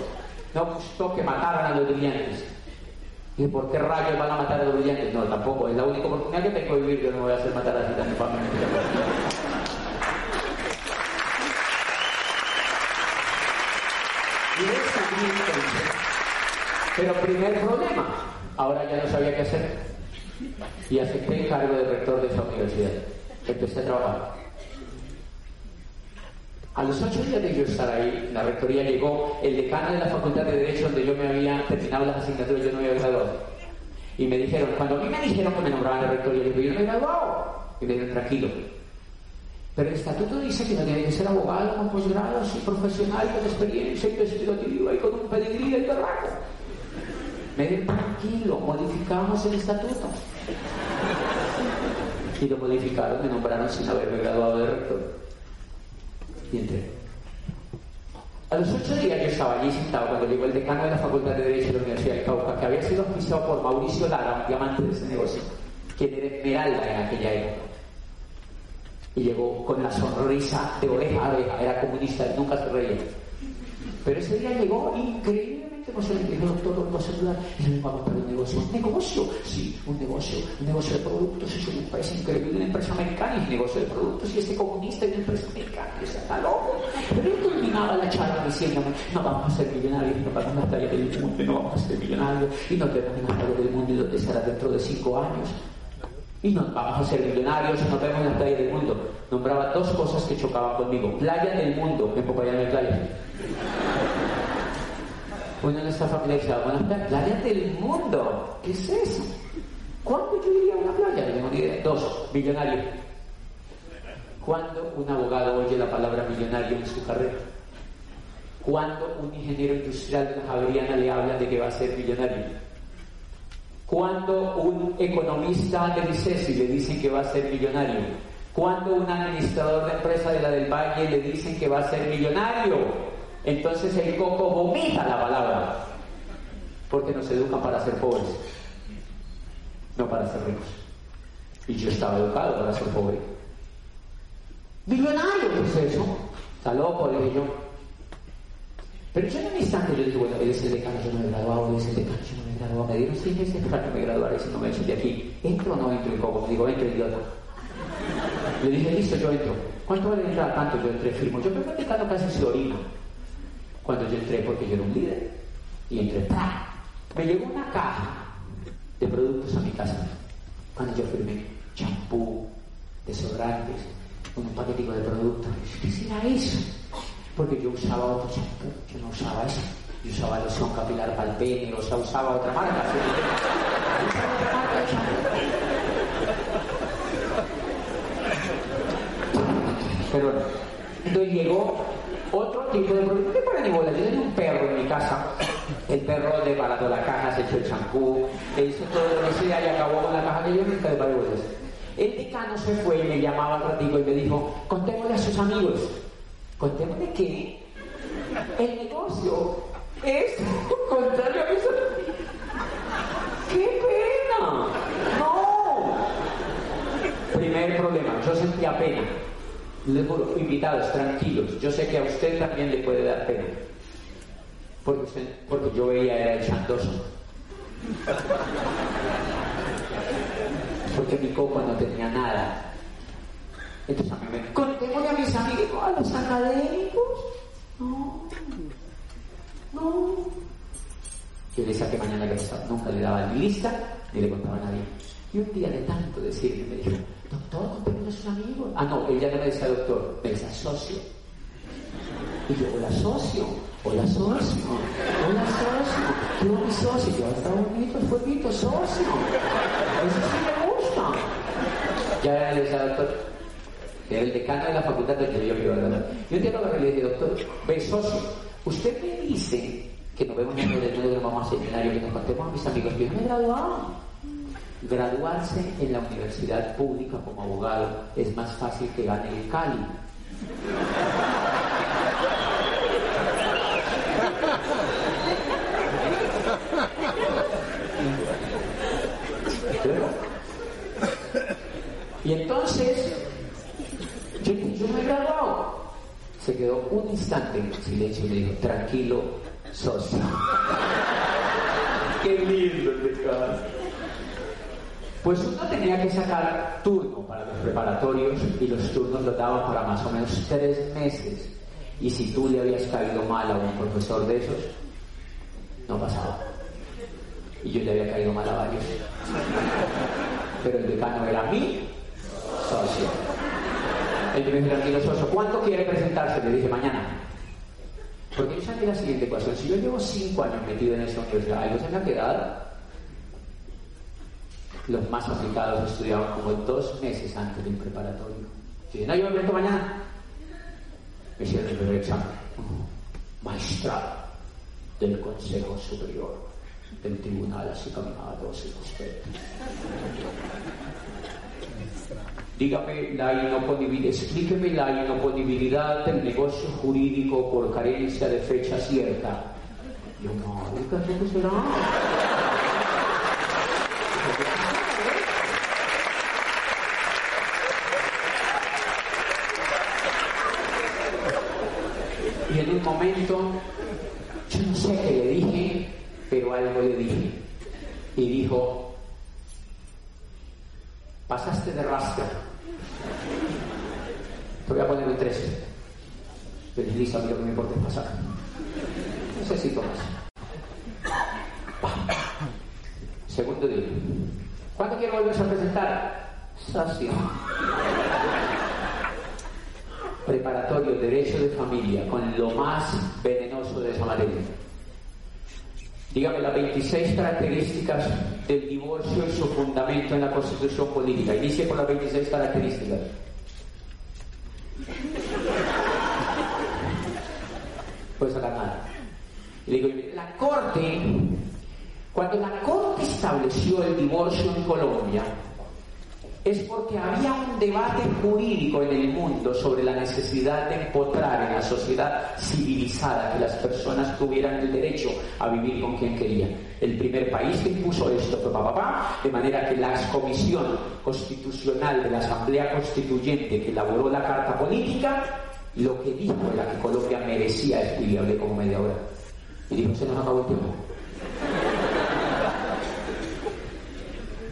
Speaker 1: No me gustó que mataran a los brillantes. ¿Y por qué rayos van a matar a los brillantes? No, tampoco. Es la única oportunidad que tengo de vivir. Yo no voy a hacer matar así tan infamamente. Y Pero primer problema, ahora ya no sabía qué hacer. Y acepté el cargo de rector de esa universidad. Empecé a trabajar. A los ocho días de yo estar ahí, la rectoría llegó el decano de la Facultad de Derecho, donde yo me había terminado las asignaturas, yo no había graduado. Y me dijeron, cuando a mí me dijeron que me nombraban la rectoría, yo yo no he graduado. Y me dijeron, tranquilo. Pero el estatuto dice que no tiene que ser abogado con posgrado, sí, profesional, con experiencia investigativa y con un pedigrí del berraco. Me dijeron, tranquilo, modificamos el estatuto. Y lo modificaron, me nombraron sin haberme graduado de rector y entré. A los ocho días yo estaba allí sentado cuando llegó el decano de la Facultad de Derecho de la Universidad de Cauca, que había sido oficiado por Mauricio Lara, un diamante de ese negocio, quien era esmeralda en aquella época. Y llegó con la sonrisa de oreja a oreja, era comunista, nunca se reía. Pero ese día llegó increíblemente emocionante. Dijo, doctor, ¿lo puedo ayudar? Y le vamos a un negocio. ¿Un negocio? Sí, un negocio. Un negocio de productos. Es una empresa increíble, una empresa americana y un negocio de productos. Y ese comunista y una empresa americana. Y está loco. Pero él terminaba la charla diciéndome, no vamos a ser millonarios, no vamos a la playa del mundo, no vamos a ser millonarios. Y nos en la playa del mundo y donde será dentro de cinco años. Y nos vamos a ser millonarios y nos vemos en la playa del mundo. Nombraba dos cosas que chocaban conmigo. Playa del mundo, en Popayán de Playa. Uno no está familiarizado con las playas del mundo. ¿Qué es eso? ¿Cuándo yo iría a una playa? Dos, millonario. ¿Cuándo un abogado oye la palabra millonario en su carrera? ¿Cuándo un ingeniero industrial de la Javeriana le habla de que va a ser millonario? ¿Cuándo un economista de ICESI le dicen que va a ser millonario? ¿Cuándo un administrador de empresa de la del Valle le dicen que va a ser millonario? Entonces el coco vomita la palabra, porque nos educan para ser pobres, no para ser ricos. Y yo estaba educado para ser pobre. Millonario, ¿qué es eso? Está loco, dije yo. Pero yo en un instante yo dije, bueno, él es el decano, yo no me he graduado, él es el decano, yo no me he graduado. Me dieron seis meses para que me graduara si no me echen de aquí. ¿Entro o no entro coco? Me digo, entro, idiota. Le dije, listo, yo entro. ¿Cuánto vale entrar? Tanto, yo entré firmo. Yo que el decano casi se orina cuando yo entré, porque yo era un líder. Y entré, Me llegó una caja de productos a mi casa. Cuando yo firmé champú, desodorantes, un paquetico de productos. ¿Qué será eso? Porque yo usaba otro champú, yo no usaba eso. Yo usaba loción capilar para el pene, o sea, usaba otra marca. Pero entonces llegó otro tipo de producto. ¿Qué para ni bola? Yo tenía un perro en mi casa. El perro desbarató la caja, se echó el champú, e hizo todo lo que sea y acabó con la caja que yo nunca de bolas. El decano se fue y me llamaba al ratito y me dijo, contémosle a sus amigos. ¿Contémosle qué? El negocio es contrario a eso. ¡Qué pena! ¡No! Primer problema, yo sentía pena invitados, tranquilos. Yo sé que a usted también le puede dar pena. Porque, usted, porque yo veía era el chandoso. Porque mi coco no tenía nada. Entonces a mí me... Contémosle a mis amigos, a los académicos. No. No. Yo decía que mañana que nunca le daba ni lista ni le contaba a nadie. Y un día de tanto decirle me dijo, doctor, sus amigos. Ah, no, ella no me decía doctor, me decía socio. Y yo, hola socio, hola socio, hola socio, quiero mi socio. Yo, está bonito el fueguito, socio. Eso sí me gusta. Ya le decía doctor, era el decano de la facultad de que yo iba a Y un día lo le dije, doctor, ve socio, Usted me dice que nos vemos en el de vamos a seminario, que nos contemos a mis amigos, yo me he graduado. Graduarse en la universidad pública como abogado es más fácil que gane el Cali. Y entonces, yo, me he graduado. Se quedó un instante en silencio y le dijo, tranquilo, socio. Qué lindo el casa. Pues uno tenía que sacar turno para los preparatorios y los turnos lo daban para más o menos tres meses. Y si tú le habías caído mal a un profesor de esos, no pasaba. Y yo le había caído mal a varios. Pero el decano era mi socio. El que me dijo, tranquilo socio, ¿cuánto quiere presentarse? Le dije, mañana. Porque yo sabía la siguiente ecuación. Si yo llevo cinco años metido en esta universidad, algo se me ha quedado. Los más aplicados estudiaban como dos meses antes del preparatorio. Si no, yo me presento mañana. Me hicieron el primer examen. Maestrado del Consejo Superior del Tribunal, así caminaba y usted. Dígame la inoponibilidad, explíqueme la inoponibilidad del negocio jurídico por carencia de fecha cierta. Yo no, ¿qué será? Y en un momento, yo no sé qué le dije, pero algo le dije. Y dijo, pasaste de rasca. Te voy a poner un 13. Pero listo, a mí lo que me importa es pasar. Necesito más. Segundo día. ¿Cuándo quiero volverse a presentar? Sacio. Preparatorio, derecho de familia, con lo más venenoso de esa materia. Dígame las 26 características del divorcio y su fundamento en la constitución política. Inicie con las 26 características. Sacar nada. Y digo, la Corte, cuando la Corte estableció el divorcio en Colombia, es porque había un debate jurídico en el mundo sobre la necesidad de empotrar en la sociedad civilizada que las personas tuvieran el derecho a vivir con quien querían. El primer país que impuso esto fue papá, de manera que la comisión constitucional de la Asamblea Constituyente que elaboró la Carta Política, lo que dijo era que Colombia merecía hablé como media hora. Y dijo, se nos acabó el tiempo.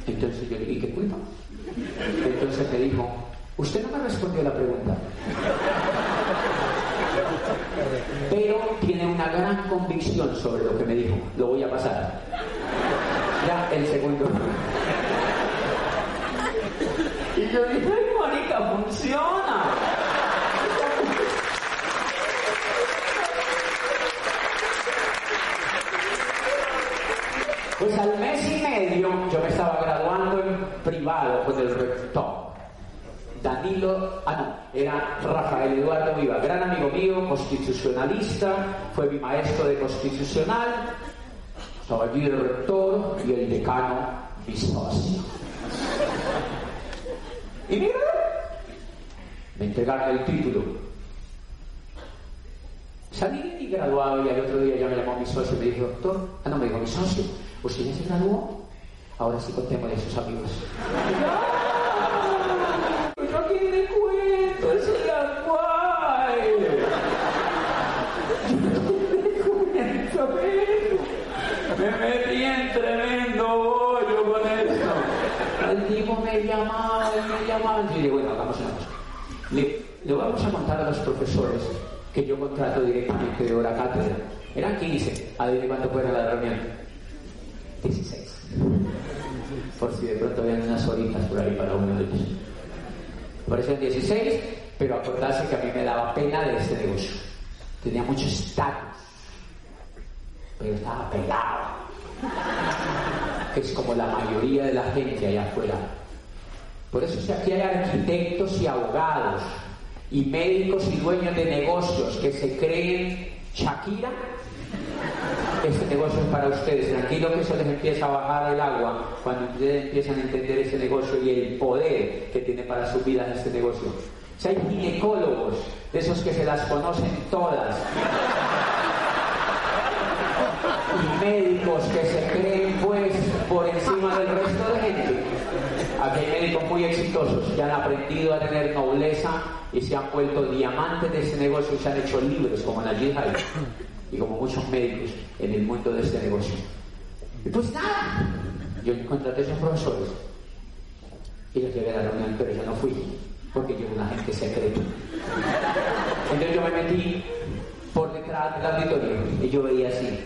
Speaker 1: Entonces yo le dije, ¿qué culpa? Entonces me dijo, usted no me respondió la pregunta. Pero tiene una gran convicción sobre lo que me dijo. Lo voy a pasar. Ya el segundo. Y yo dije, ay, marica, funciona. Pues al mes y medio yo me estaba graduando en privado con el rector. Danilo, ah no, era Rafael Eduardo Viva, gran amigo mío, constitucionalista, fue mi maestro de constitucional, estaba allí el rector y el decano, mi socio. Y mira, me entregaron el título. Salí y graduado y al otro día ya me llamó mi socio y me dijo, doctor, ah no, me dijo mi socio, ¿usted ya se graduó? Ahora sí contémosle a sus amigos. No tiene cuento, es la guay. cuento, Me metí en tremendo bollo con eso. El tipo me llamaba, me llamaba. Y dije, bueno, hagamos una cosa. Le, le vamos a contar a los profesores que yo contrato directamente de hora cátedra. Eran 15. Adivinen cuánto fuera la reunión. 16 por si de pronto habían unas horitas por ahí para uno de ellos. Por eso en 16, pero acordarse que a mí me daba pena de este negocio. Tenía mucho estatus, pero estaba pelado. Es como la mayoría de la gente allá afuera. Por eso si aquí hay arquitectos y abogados y médicos y dueños de negocios que se creen Shakira, este negocio es para ustedes. Tranquilo que eso les empieza a bajar el agua cuando ustedes empiezan a entender ese negocio y el poder que tiene para su vida en este negocio. Si hay ginecólogos, de esos que se las conocen todas, y médicos que se creen pues por encima del resto de gente. Aquí hay médicos muy exitosos que han aprendido a tener nobleza y se han vuelto diamantes de ese negocio y se han hecho libres como Najib Hayek y como muchos médicos en el mundo de este negocio. Y pues nada, yo contraté a esos profesores y yo llegué a la reunión, pero yo no fui porque yo era una gente secreta. Entonces yo me metí por detrás del auditorio y yo veía así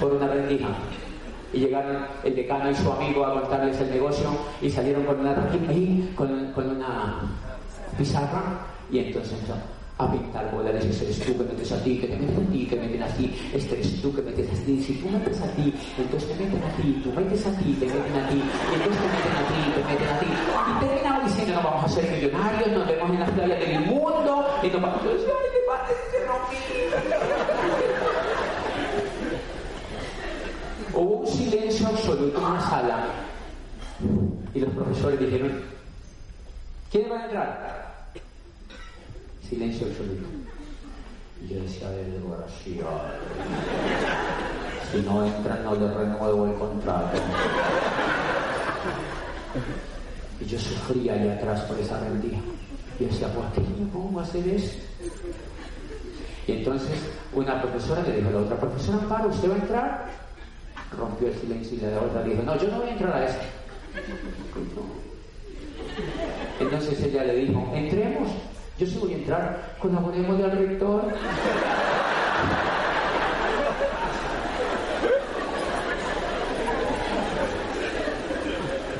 Speaker 1: por una rendija. Y llegaron el decano y su amigo a contarles el negocio y salieron con una con, con una pizarra y entonces a pintar bolas, ese eres tú que metes a ti, que te meten a ti, que meten a ti, este eres tú que metes a ti, si tú metes a ti, entonces te meten a ti, tú metes a ti, te meten a ti, entonces te meten a ti, te meten a ti, y terminamos diciendo nos vamos a ser millonarios, nos vemos en las playas del mundo, y nos vamos a decir, ay, qué padre, Hubo un silencio absoluto en la sala y los profesores dijeron, ¿quién va a entrar? Silencio absoluto. Y yo decía, desgraciado. Si no entran, no les renuevo el contrato. Y yo sufría allá atrás por esa rendija. Y decía, ¿por qué me pongo hacer eso? Y entonces una profesora le dijo a la otra profesora, para, ¿usted va a entrar? Rompió el silencio y la otra dijo, no, yo no voy a entrar a eso. Entonces ella le dijo, entremos. Yo sí voy a entrar, colaboremos al rector.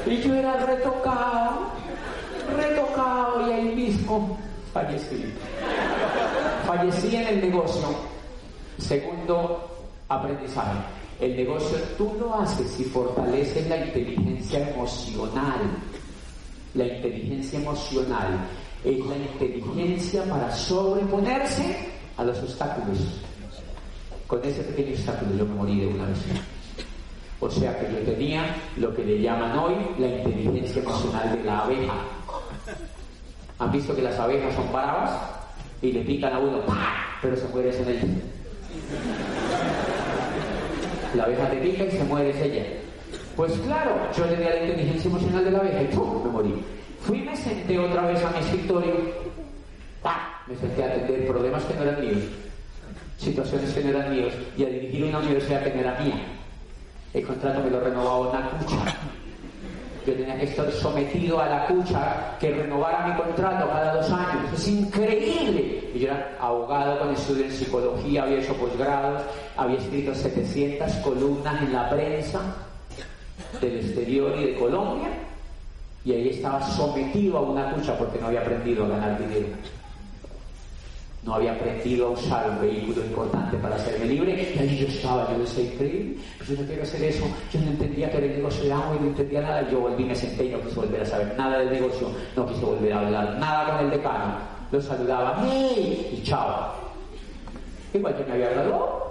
Speaker 1: Y yo era retocado, retocado y ahí mismo fallecí. Fallecí en el negocio. Segundo aprendizaje. El negocio tú lo haces si fortaleces la inteligencia emocional. La inteligencia emocional es la inteligencia para sobreponerse a los obstáculos. Con ese pequeño obstáculo yo me morí de una vez. O sea que yo tenía lo que le llaman hoy la inteligencia emocional de la abeja. ¿Han visto que las abejas son bravas? Y le pican a uno, pero se muere en el La abeja te pica y se muere ella. Pues claro, yo le di a la inteligencia emocional de la abeja y ¡pum! me morí. Fui y me senté otra vez a mi escritorio. Me senté a atender problemas que no eran míos, situaciones que no eran míos y a dirigir una universidad que no era mía. El contrato me lo renovaba una cucha. Yo tenía que estar sometido a la cucha que renovara mi contrato cada dos años. Es increíble. Yo era abogado con estudio en psicología, había hecho posgrados, había escrito 700 columnas en la prensa del exterior y de Colombia. Y ahí estaba sometido a una cucha porque no había aprendido a ganar dinero no había aprendido a usar un vehículo importante para hacerme libre y ahí yo estaba, yo decía, increíble, pues yo no quiero hacer eso, yo no entendía que era negocio de agua y no entendía nada, yo volví, me senté y no quise volver a saber nada del negocio, no quise volver a hablar nada con el decano, lo saludaba, ¡hey! y chao. Igual que me había graduado.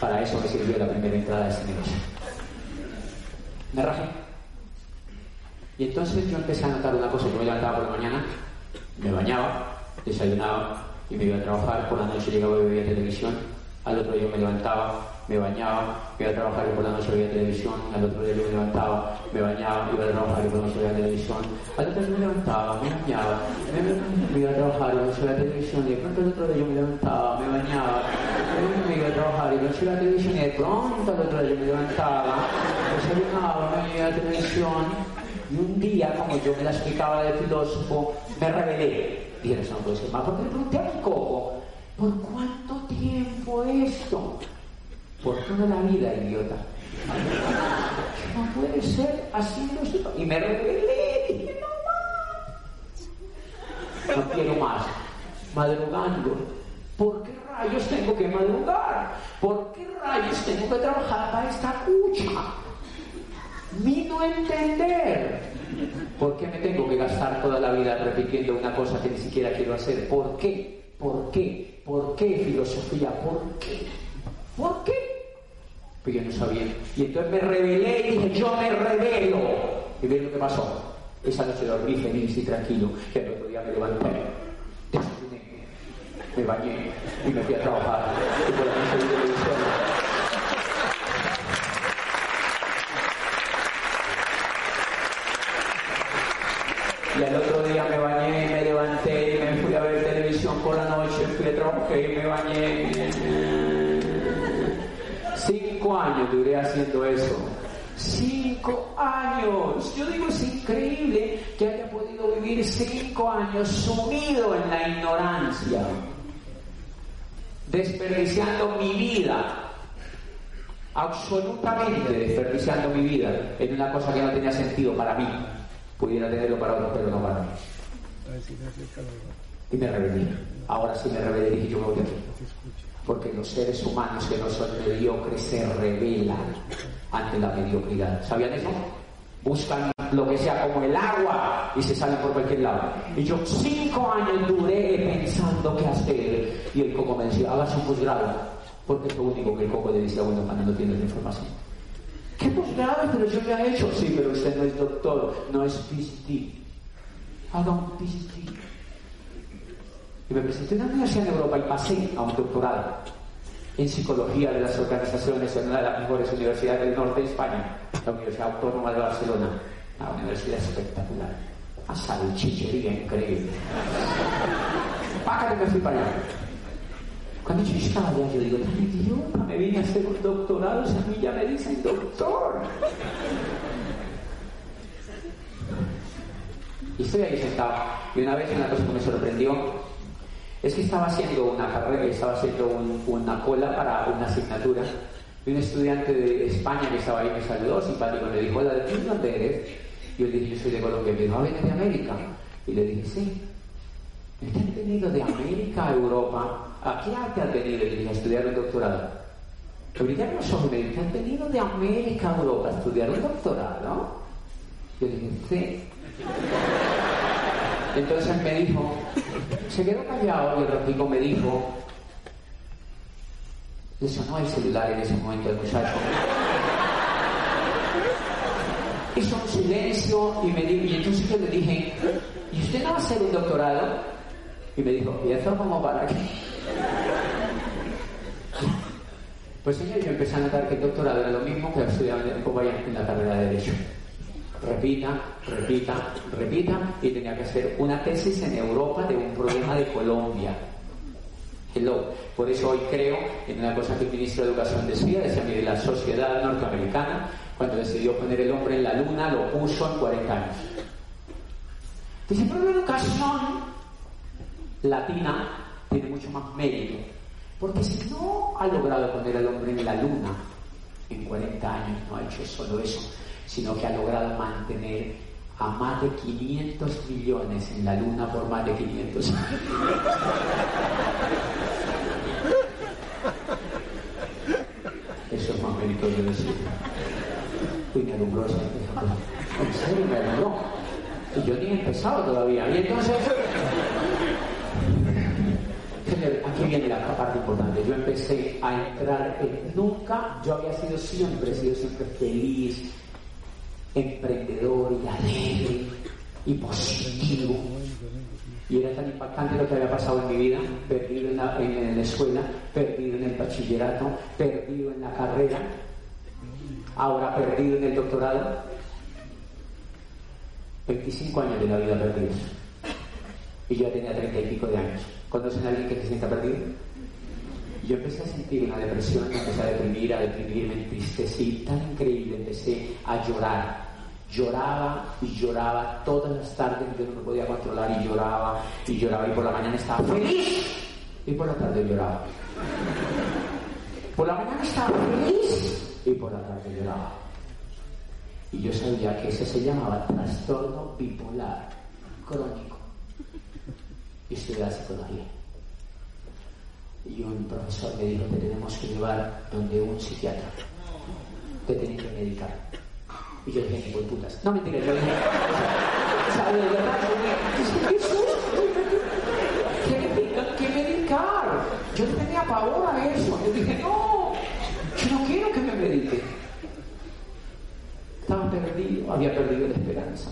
Speaker 1: Para eso me sirvió la primera entrada de ese negocio. Me rajé. Y entonces yo empecé a notar una cosa, yo me levantaba por la mañana, me bañaba, desayunaba y me iba a trabajar, por la noche llegaba y veía televisión, al otro día me levantaba, me bañaba, me iba a trabajar y por la noche veía televisión, al otro día me levantaba, me bañaba, iba a trabajar y por la noche veía televisión, al otro día me levantaba, me bañaba, me, iba a trabajar y por la noche veía televisión y de pronto al otro día me levantaba, me bañaba, me iba a trabajar y por la noche veía televisión y de pronto al otro día me levantaba, desayunaba, me veía televisión y un día, como yo me la explicaba de filósofo, me rebelé y no puede ser más, porque le pregunté a mi coco, ¿por cuánto tiempo esto? Por toda la vida, idiota. No puede ser haciendo esto. Y me rebelé, dije, no más. No quiero más. Madrugando. ¿Por qué rayos tengo que madrugar? ¿Por qué rayos tengo que trabajar para esta cucha? Mi no entender ¿Por qué me tengo que gastar toda la vida repitiendo una cosa que ni siquiera quiero hacer? ¿Por qué? ¿Por qué? ¿Por qué filosofía? ¿Por qué? ¿Por qué? Pues yo no sabía. Y entonces me rebelé y dije, yo me rebelo. Y ven lo que pasó. Esa noche dormí feliz y tranquilo. Y el otro día me levanté, desayuné, me bañé y me fui a trabajar. Y por la noche Y al otro día me bañé, y me levanté y me fui a ver televisión por la noche, fui a trabajar y me bañé. Cinco años duré haciendo eso. Cinco años. Yo digo, es increíble que haya podido vivir cinco años sumido en la ignorancia, desperdiciando mi vida, absolutamente desperdiciando mi vida en una cosa que no tenía sentido para mí pudiera tenerlo para otros, pero no para mí. Y me rebelé. Ahora sí me rebelé y dije, yo me voy aquí. Porque los seres humanos que no son mediocres se rebelan ante la mediocridad. ¿Sabían eso? Buscan lo que sea como el agua y se salen por cualquier lado. Y yo cinco años duré pensando qué hacer. Y el coco me decía, haga su posgrado. Porque es lo único que el coco le decía, bueno, cuando no tienes la información. ¿Qué posgrado? Pero yo ya he hecho. Sí, pero usted no es doctor, no es PhD. Haga un PhD. Y me presenté en una universidad en Europa y pasé a un doctorado en psicología de las organizaciones en una de las mejores universidades del norte de España, la Universidad Autónoma de Barcelona. Una universidad espectacular. A salchichería increíble. Paca que me fui para allá. Cuando yo estaba allá, yo digo, tan idiota, me vine a hacer un doctorado, y a mí ya me dicen doctor. Y estoy ahí sentado. Y una vez una cosa que me sorprendió es que estaba haciendo una carrera, estaba haciendo una cola para una asignatura. Y un estudiante de España que estaba ahí me saludó, simpático, me dijo, hola, ¿de dónde eres? Y yo le dije, yo soy de Colombia. Y me dijo, ¿ah, vienes de América? Y le dije, sí. ¿Qué han venido de América a Europa? ¿A qué arte han venido? Y dije, a estudiar un doctorado. Ya no son médicos, han venido de América a Europa a estudiar un doctorado. Yo dije, sí. Entonces me dijo, se quedó callado y el ratico me dijo, eso no hay celular en ese momento el muchacho. Hizo un silencio y me dijo, y entonces yo le dije, ¿y usted no va a hacer un doctorado? Y me dijo, ¿y eso cómo para qué? Pues señor, yo empecé a notar que el doctorado era lo mismo que estudiar en la carrera de Derecho. Repita, repita, repita, y tenía que hacer una tesis en Europa de un problema de Colombia. Hello. Por eso hoy creo en una cosa que el ministro de Educación decía, decía, mire, la sociedad norteamericana, cuando decidió poner el hombre en la luna, lo puso en 40 años. Dice, pero la educación latina tiene mucho más mérito. Porque si no ha logrado poner al hombre en la luna en 40 años, no ha hecho solo eso, sino que ha logrado mantener a más de 500 millones en la luna por más de 500 años. Eso es más mérito de decir. Uy, En serio, me alumbró. Y yo ni he empezado todavía. Y entonces aquí viene la parte importante. Yo empecé a entrar en nunca, yo había sido siempre, he sido siempre feliz, emprendedor y alegre y positivo. Y era tan impactante lo que había pasado en mi vida, perdido en la, escuela, perdido en el bachillerato, perdido en la carrera, ahora perdido en el doctorado. 25 años de la vida perdidos. Y yo tenía 30 y pico de años. ¿Conocen a alguien que se sienta perdido? Yo empecé a sentir una depresión, empecé a deprimir, a deprimirme, entristecí, tan increíble, empecé a llorar. Lloraba y lloraba todas las tardes, yo no me podía controlar y lloraba y lloraba y por la mañana estaba feliz y por la tarde lloraba. Por la mañana estaba feliz y por la tarde lloraba. Y yo sabía que ese se llamaba trastorno bipolar crónico y estudiar psicología. Y un profesor me dijo, te tenemos que llevar donde un psiquiatra, te tiene que medicar. Y yo dije, ni putas. No, mentira, yo dije, o sea, de verdad, yo dije, ¿qué me medicar? Yo tenía pavor a eso. Yo dije, no, yo no quiero que me medique. Estaba perdido, había perdido la esperanza.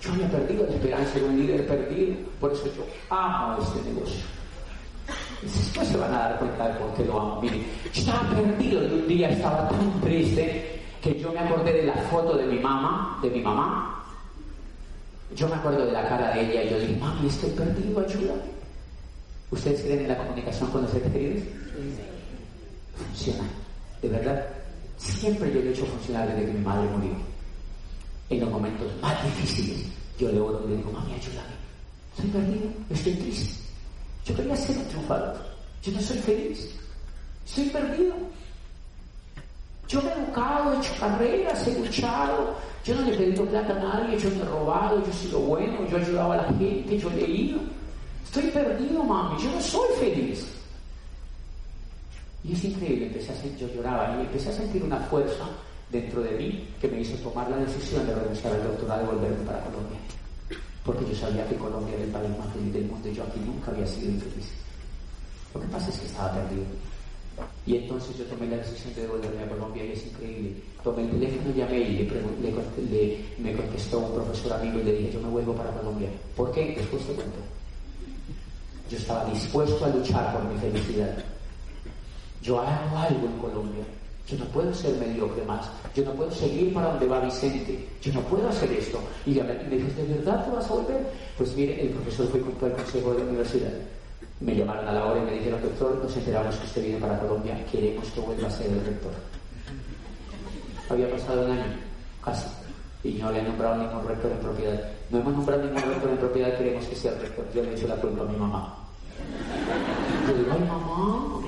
Speaker 1: Yo había perdido la esperanza de un líder perdido, por eso yo amo este negocio. Después se van a dar cuenta de por qué lo amo. Miren, yo estaba perdido y un día estaba tan triste que yo me acordé de la foto de mi mamá, de mi mamá. Yo me acuerdo de la cara de ella y yo dije, mami, estoy perdido, ayúdame. ¿Ustedes creen en la comunicación con los seres queridos? Funciona, de verdad. Siempre yo lo he hecho funcionar desde que mi madre murió. En los momentos más difíciles, yo le oro y le digo, mami, ayúdame. Estoy perdido, estoy triste. Yo quería ser un triunfador. Yo no soy feliz. Estoy perdido. Yo me he educado, he hecho carreras, he luchado. Yo no le he pedido plata a nadie, yo no he robado, yo he sido bueno, yo he ayudado a la gente, yo he leído. Estoy perdido, mami, yo no soy feliz. Y es increíble, empecé a sentir, yo lloraba y empecé a sentir una fuerza dentro de mí que me hizo tomar la decisión de renunciar al doctorado y volverme para Colombia porque yo sabía que Colombia era el país más feliz del mundo y yo aquí nunca había sido infeliz. Lo que pasa es que estaba perdido. Y entonces yo tomé la decisión de devolverme a Colombia y es increíble. Tomé el teléfono, llamé y le, me contestó un profesor amigo y le dije, yo me vuelvo para Colombia. ¿Por qué? Después te cuento. Yo estaba dispuesto a luchar por mi felicidad. Yo hago algo en Colombia. Yo no puedo ser mediocre más. Yo no puedo seguir para donde va Vicente. Yo no puedo hacer esto. Y me dijo, ¿de verdad te vas a volver? Pues mire, el profesor fue con todo el consejo de la universidad. Me llamaron a la hora y me dijeron, doctor, nos enteramos que usted viene para Colombia. Queremos que vuelva a ser el rector. Había pasado un año, casi. Y no había nombrado ningún rector en propiedad. No hemos nombrado ningún rector en propiedad, queremos que sea el rector. Yo le hecho la culpa a mi mamá. Yo digo, ay mamá,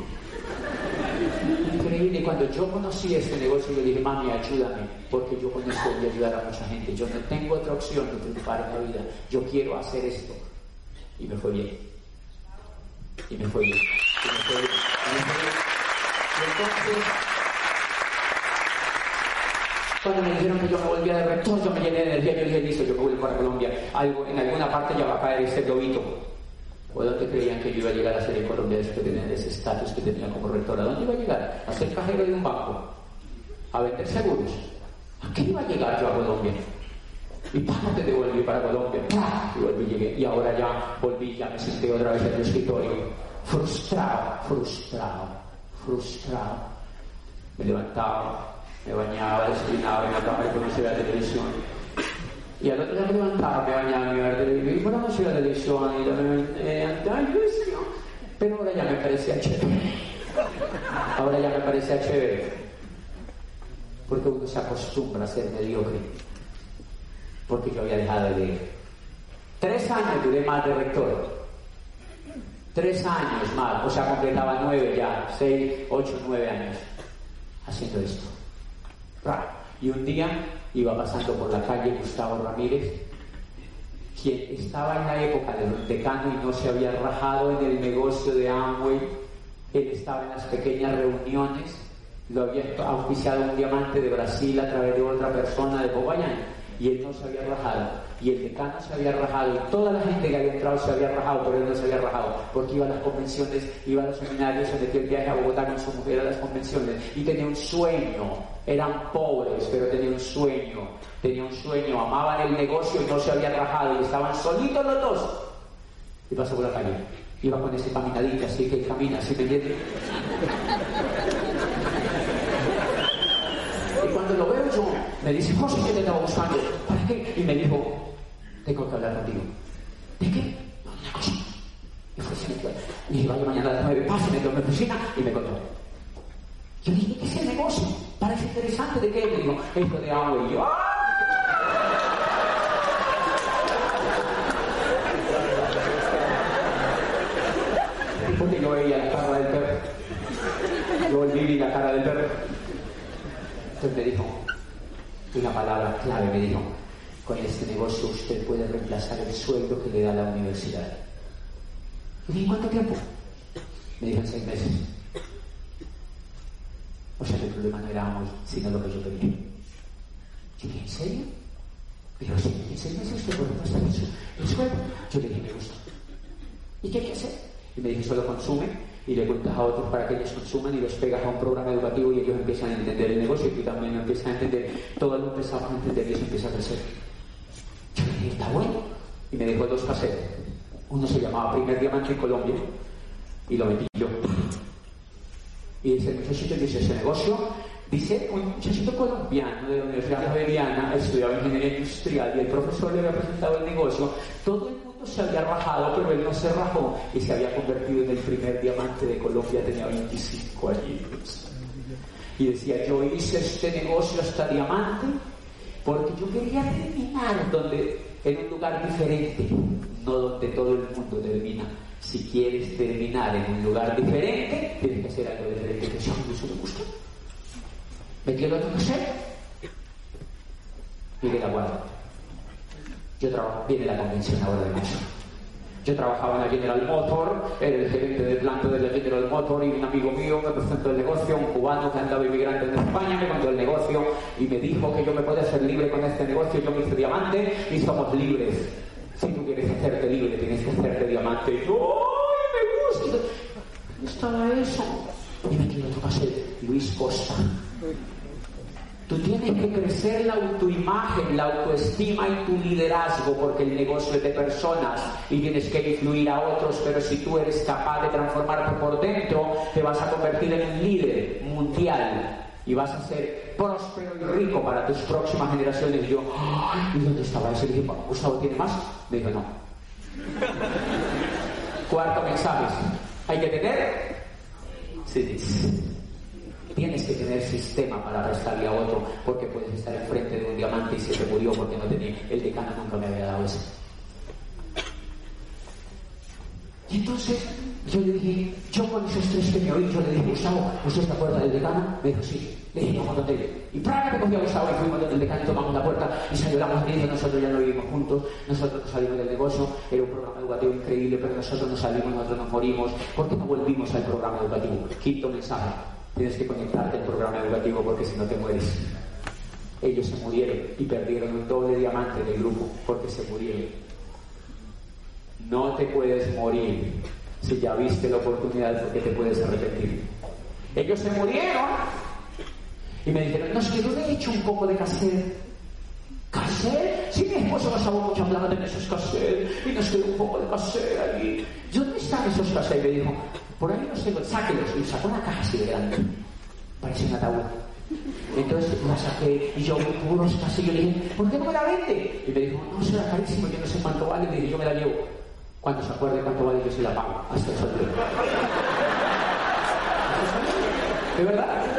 Speaker 1: increíble. Cuando yo conocí este negocio, yo dije, mami, ayúdame, porque yo con esto voy a ayudar a mucha gente. Yo no tengo otra opción de triunfar en la vida. Yo quiero hacer esto. Y me fue bien. Y me fue bien. Y me fue bien. Y entonces, cuando me dijeron que yo me volvía de rector, yo me llené de energía. Yo dije, listo, yo me vuelvo para Colombia. Algo, en alguna parte ya va a caer ese globito ¿O dónde creían que yo iba a llegar a ser en Colombia después de ese estatus que tenía como rector? ¿A dónde iba a llegar? ¿A ser cajero de un banco? ¿A vender seguros? ¿A qué iba a llegar yo a Colombia? Y ¡pam! te devolví para Colombia. Y volví, llegué. Y ahora ya volví, ya me senté otra vez en el escritorio. Frustrado, frustrado, frustrado. Me levantaba, me bañaba, desayunaba, me acababa de conocer la televisión y al otro día me levantaba, me bañaba, me iba a televisión, y bueno, no la televisión, y me pero ahora ya me parecía chévere. Ahora ya me parecía chévere. Porque uno se acostumbra a ser mediocre. Porque yo había dejado de leer. Tres años duré más de rector. Tres años más, o sea, completaba nueve ya, seis, ocho, nueve años haciendo esto. Y un día iba pasando por la calle Gustavo Ramírez, quien estaba en la época del decano y no se había rajado en el negocio de Amway, él estaba en las pequeñas reuniones, lo había auspiciado un diamante de Brasil a través de otra persona de Popayán y él no se había rajado. Y el decano se había rajado y toda la gente que había entrado se había rajado, pero él no se había rajado porque iba a las convenciones, iba a los seminarios, se metía el viaje a Bogotá con su mujer a las convenciones y tenía un sueño. Eran pobres, pero tenía un sueño. Tenía un sueño, amaban el negocio y no se había rajado y estaban solitos los dos. Y pasó por la calle. Iba con ese caminadito así que camina, así, ¿me entiendes? Y cuando lo veo yo, me dice, José, ¿qué te estaba buscando? ¿Para qué? Y me dijo, tengo que hablar contigo. ¿De qué? Una cosa. Y fue así, y dije, vaya mañana a las nueve, paso, me en mi oficina y me contó. Yo dije, ¿qué es el negocio? Parece interesante, ¿de qué? Me dijo, esto de agua y yo, ¡ah! Porque yo veía la cara del perro. Yo volví y la cara del perro. Entonces me dijo, una palabra clave, me dijo, con este negocio usted puede reemplazar el sueldo que le da la universidad. Y dije, ¿cuánto tiempo? Me dijo, en seis meses. O sea, el problema no era hoy, sino lo que yo quería. Yo dije, ¿en serio? Pero si en seis meses te podemos hacer eso. ¿El sueldo? Yo le dije, me gusta. ¿Y qué hay que hacer? Y me dijo, solo consume y le cuentas a otros para que ellos consuman y los pegas a un programa educativo y ellos empiezan a entender el negocio y tú también lo empiezas a entender. Todos lo empezamos a entender y eso empieza a crecer. Dije, está bueno. Y me dejó dos casetes. Uno se llamaba Primer Diamante en Colombia y lo metí yo. Y ese muchachito dice, ese negocio Dice un muchachito colombiano de la Universidad Javeriana, estudiaba ingeniería industrial y el profesor le había presentado el negocio. Se había rajado, pero él no se rajó y se había convertido en el primer diamante de Colombia, tenía 25 años. Y decía, yo hice este negocio hasta diamante porque yo quería terminar donde, en un lugar diferente, no donde todo el mundo termina. Si quieres terminar en un lugar diferente, tienes que hacer algo diferente, que eso, eso me gusta el otro cassette y le la guarda. Yo trabajo, viene la convención ahora de eso. Yo trabajaba en la General Motor, era el gerente de planta de la General Motor y un amigo mío me presentó el negocio, un cubano que andaba inmigrante en España, me contó el negocio y me dijo que yo me podía hacer libre con este negocio. Yo me hice diamante y somos libres. Si tú quieres hacerte libre, tienes que hacerte diamante. Y yo, ¡ay, me gusta! ¿Dónde estaba eso? Y me quiero cassette, Luis Costa. Tú tienes que crecer la autoimagen, la autoestima y tu liderazgo, porque el negocio es de personas y tienes que influir a otros, pero si tú eres capaz de transformarte por dentro, te vas a convertir en un líder mundial y vas a ser próspero y rico para tus próximas generaciones. Y yo, ¿y dónde estaba ese? Y dije, Gustavo, ¿tiene más? Me dijo, no. Cuarto mensaje, hay que tener sí. Tienes que tener sistema para prestarle a otro, porque puedes estar enfrente de un diamante y se te murió porque no tenía. El decano nunca me había dado eso. Y entonces yo le dije, yo con esos tres que me oí, yo le dije, Gustavo, ¿usted está acuerda del decano? Me dijo, sí. Le dije, no, donde Y para que cogí a Gustavo y fuimos donde el decano y tomamos la puerta y salió la mujer nosotros ya no vivimos juntos, nosotros nos salimos del negocio, era un programa educativo increíble, pero nosotros no salimos, nosotros nos morimos, porque no volvimos al programa educativo. Quinto mensaje, Tienes que conectarte al programa educativo porque si no te mueres. Ellos se murieron y perdieron un doble diamante del grupo porque se murieron. No te puedes morir si ya viste la oportunidad porque te puedes arrepentir. Ellos se murieron y me dijeron, no, es que yo le he hecho un poco de cassette. ¿Cassette? Si mi esposo gastaba mucha plata en esos cassette y nos quedó un poco de cassette allí. ¿Dónde están esos cassette? Y me dijo, por ahí no sé, sáquelos. Y sacó una caja así de grande. Parece un ataúd. Entonces la saqué y yo unos casi y le dije, ¿por qué no me la vende? Y me dijo, no, será carísimo, yo no sé cuánto vale. Y le dije, yo me la llevo. Cuando se acuerde cuánto vale, yo se la pago. Hasta el sorteo. ¿De verdad?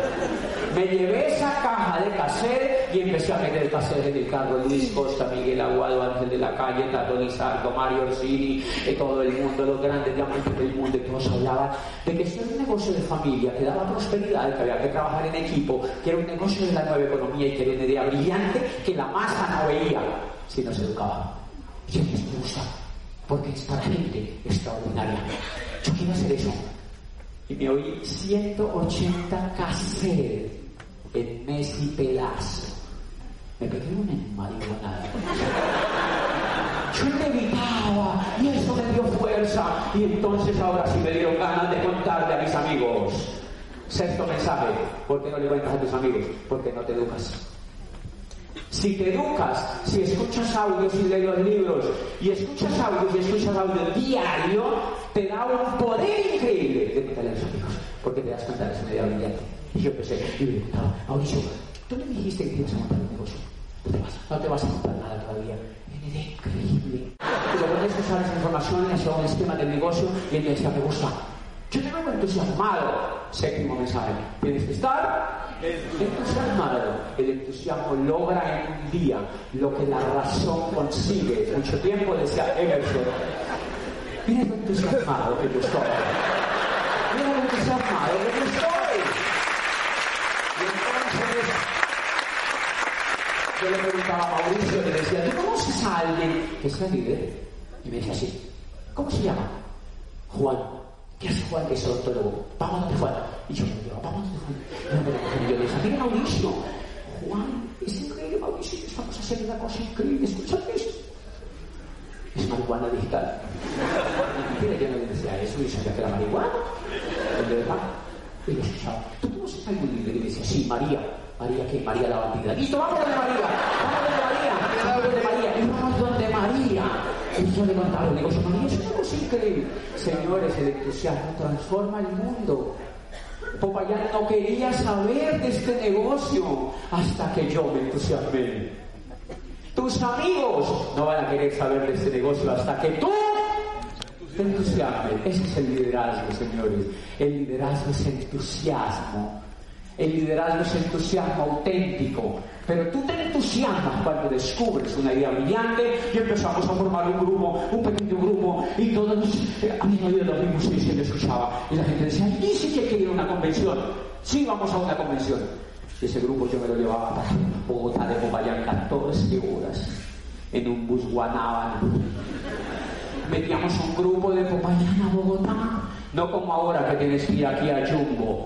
Speaker 1: Me llevé esa caja de cassette y empecé a meter cassette el carro. Luis Costa, Miguel Aguado, Ángel de la Calle, Tato Lizardo, Mario Orsini, de todo el mundo, los grandes diamantes del mundo, y todos hablaban de que esto era un negocio de familia, que daba prosperidad, que había que trabajar en equipo, que era un negocio de la nueva economía y que era una idea brillante que la masa no veía si no se educaba. Y me gusta, porque es para gente extraordinaria. Yo quiero hacer eso. Y me oí 180 cassettes en Messi Pedazo. Me pegué un marihuana. Yo evitaba y eso me dio fuerza y entonces ahora sí me dieron ganas de contarle a mis amigos. Sexto mensaje, ¿por qué no le cuentas a tus amigos? Porque no te educas. Si te educas, si escuchas audios y lees los libros, y escuchas audios y escuchas audio diario, te da un poder increíble de contarle a tus amigos, porque te das cuenta de esa idea brillante. Y yo pensé, y le preguntaba, Mauricio, tú me dijiste que ibas a montar un negocio. No te vas, no te vas a montar nada todavía. Idea increíble. Y luego de usar esa información y hacer un esquema del negocio y él me decía, me gusta. Yo te veo entusiasmado. Séptimo mensaje. Tienes que estar entusiasmado. El entusiasmo logra en un día lo que la razón consigue. Mucho tiempo decía Emerson. Lo entusiasmado que yo estoy. Mira lo entusiasmado que yo estoy. Yo le preguntaba a Mauricio, le decía, ¿tú conoces a alguien que sea líder? Y me decía, sí. ¿Cómo se llama? Juan. ¿Qué hace Juan que es odontólogo? Vamos donde Juan. Y yo me digo, vamos donde Juan. Y yo le decía, mira Mauricio, Juan, es increíble, Mauricio, estamos haciendo una cosa increíble, escucha eso. Es marihuana digital. Mira, yo no le decía eso y sabía que era marihuana. Y le escuchaba, ¿tú conoces a algún líder? Y decía, sí, María. María, ¿qué? María la bandida. Listo, vamos donde María. Vamos donde María. Vamos donde María. Y vamos donde María. Contaba, le digo, María, es una cosa increíble. Señores, el entusiasmo transforma el mundo. Popayán no quería saber de este negocio hasta que yo me entusiasmé. Tus amigos no van a querer saber de este negocio hasta que tú te entusiasmes. Ese es el liderazgo, señores. El liderazgo es entusiasmo. El liderazgo es entusiasmo auténtico. Pero tú te entusiasmas cuando descubres una idea brillante y empezamos a formar un grupo, un pequeño grupo, y todos a mí no los mismos y se escuchaba. Y la gente decía, ¿y si que ir a una convención? Sí, vamos a una convención. Y ese grupo yo me lo llevaba para Bogotá de Popayán 14 horas en un bus Guanábana. Metíamos un grupo de Popayán a Bogotá, no como ahora que tienes que ir aquí a Jumbo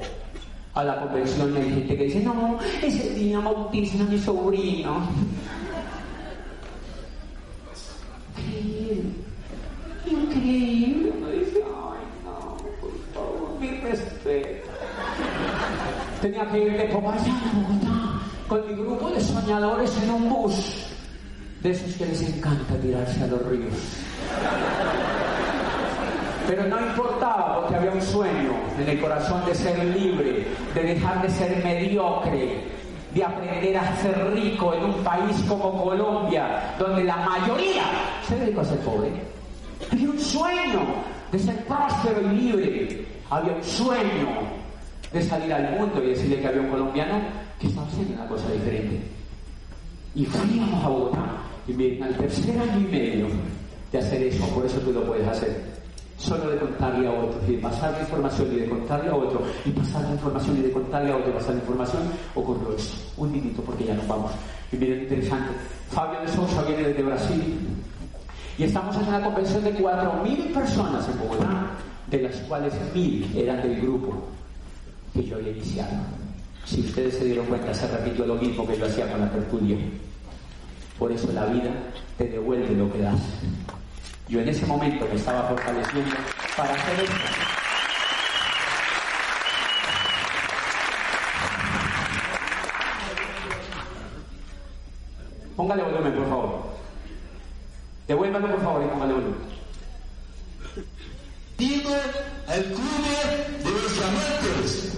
Speaker 1: a la convención y hay gente que dice, no, ese día bautizan a mi sobrino. Increíble, increíble. Uno dice, ay, no, por favor, mi respeto. Tenía que ir de Popayán a Bogotá con mi grupo de soñadores en un bus, de esos que les encanta tirarse a los ríos. Pero no importaba porque había un sueño en el corazón de ser libre, de dejar de ser mediocre, de aprender a ser rico en un país como Colombia, donde la mayoría se dedicó a ser pobre. Había un sueño de ser próspero y libre. Había un sueño de salir al mundo y decirle que había un colombiano que estaba haciendo una cosa diferente. Y fuimos a Bogotá. Y miren, al tercer año y medio de hacer eso, por eso tú lo puedes hacer solo de contarle a otro, y de pasar la información y de contarle a otro, y pasar la información y de contarle a otro, pasar la información, ocurrió eso. Un minuto porque ya nos vamos. Y miren, interesante. Fabio de Sousa viene desde Brasil y estamos en una convención de 4.000 personas en Bogotá, de las cuales 1.000 eran del grupo que yo había iniciado. Si ustedes se dieron cuenta, se repitió lo mismo que yo hacía con la tertulia. Por eso la vida te devuelve lo que das. Yo en ese momento me estaba fortaleciendo para hacer esto. Póngale volumen, por favor. Devuélvalo, por favor, y póngale volumen.
Speaker 2: Digo al club de los amantes.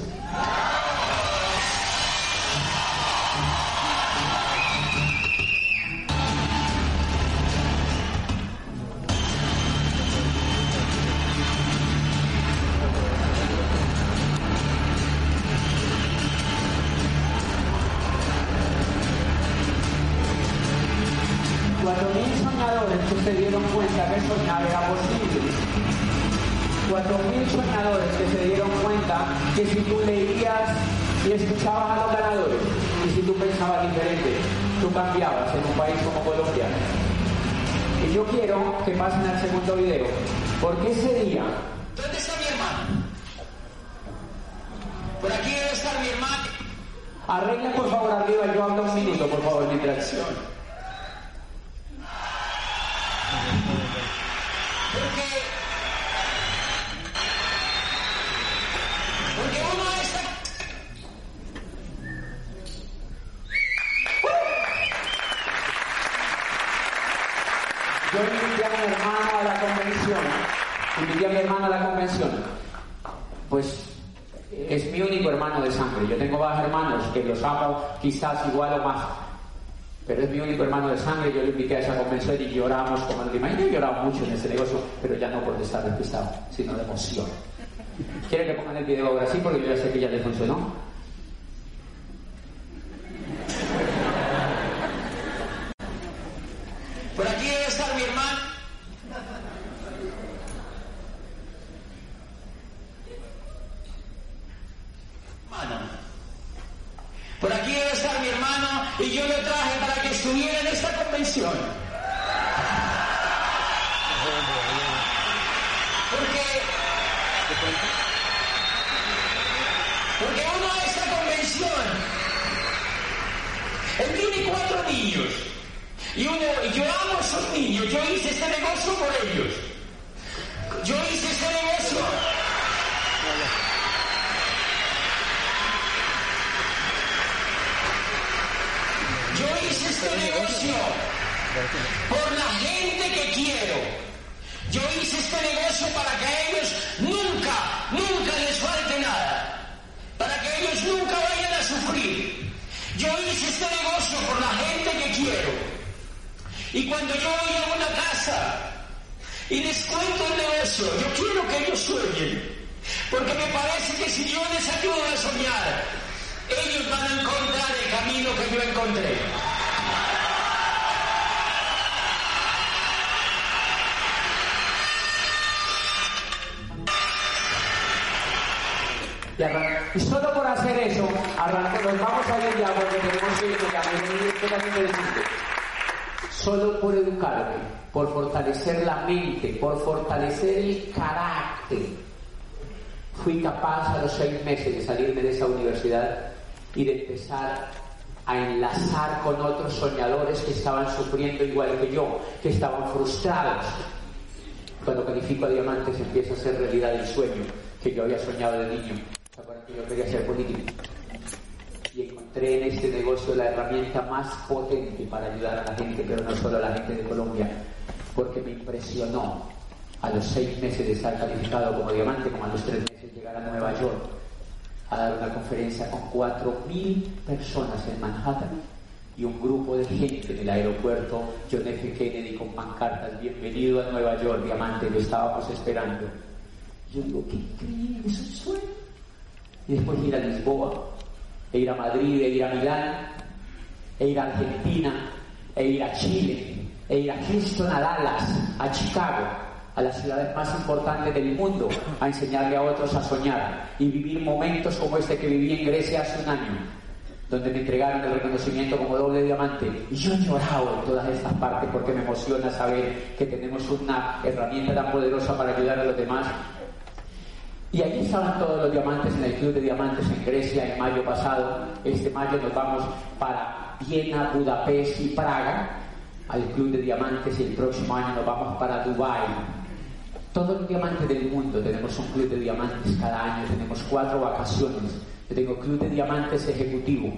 Speaker 1: Que soñar era posible. Cuatro mil soñadores que se dieron cuenta que si tú leías y escuchabas a los ganadores y si tú pensabas diferente, tú cambiabas en un país como Colombia. Y yo quiero que pasen al segundo video, porque ese día...
Speaker 2: ¿Dónde está mi hermano? Por aquí debe estar mi hermano.
Speaker 1: Arregla por favor arriba, yo hablo un minuto, por favor, mi interacción. invité a mi hermano a la convención, pues es mi único hermano de sangre. Yo tengo varios hermanos que quizás igual o más. Pero es mi único hermano de sangre, yo lo invité a esa convención y lloramos como el Yo he llorado mucho en ese negocio, pero ya no por estar despistado, sino de emoción. ¿Quieren que pongan el video ahora sí? Porque yo ya sé que ya les funcionó. y yo le traje para que estuviera en esta convención. Porque, porque uno a esta convención
Speaker 3: él tiene cuatro niños y uno, yo amo a esos niños, yo hice este negocio por ellos. Por la gente que quiero. Yo hice este negocio para que a ellos nunca, nunca les falte nada. Para que ellos nunca vayan a sufrir. Yo hice este negocio por la gente que quiero. Y cuando yo voy a una casa y les cuento el negocio, yo quiero que ellos sueñen. Porque me parece que si yo les ayudo a soñar, ellos van a encontrar el camino que yo encontré.
Speaker 1: Eso, arrancó, nos vamos a ir ya porque tenemos que ir ya, me-. Solo por educarme, por fortalecer la mente, por fortalecer el carácter, fui capaz a los seis meses de salirme de esa universidad y de empezar a enlazar con otros soñadores que estaban sufriendo igual que yo, que estaban frustrados. Cuando califico a diamantes empieza a ser realidad el sueño que yo había soñado de niño. ¿Se acuerdan que yo quería ser político? Y encontré en este negocio la herramienta más potente para ayudar a la gente, pero no solo a la gente de Colombia, porque me impresionó a los seis meses de estar calificado como diamante, como a los tres meses llegar a Nueva York a dar una conferencia con cuatro mil personas en Manhattan y un grupo de gente en el aeropuerto John F. Kennedy con pancartas, bienvenido a Nueva York, diamante, lo estábamos esperando. Yo digo, qué increíble, es un sueño. Y después ir a Lisboa, e ir a Madrid, e ir a Milán, e ir a Argentina, e ir a Chile, e ir a Houston, a Dallas, a Chicago, a las ciudades más importantes del mundo, a enseñarle a otros a soñar y vivir momentos como este que viví en Grecia hace un año, donde me entregaron el reconocimiento como doble diamante. Y yo he llorado en todas estas partes porque me emociona saber que tenemos una herramienta tan poderosa para ayudar a los demás. Y allí estaban todos los diamantes en el Club de Diamantes en Grecia en mayo pasado. Este mayo nos vamos para Viena, Budapest y Praga al Club de Diamantes y el próximo año nos vamos para Dubái. Todos los diamantes del mundo tenemos un club de diamantes cada año, tenemos cuatro vacaciones. Yo tengo club de diamantes ejecutivo,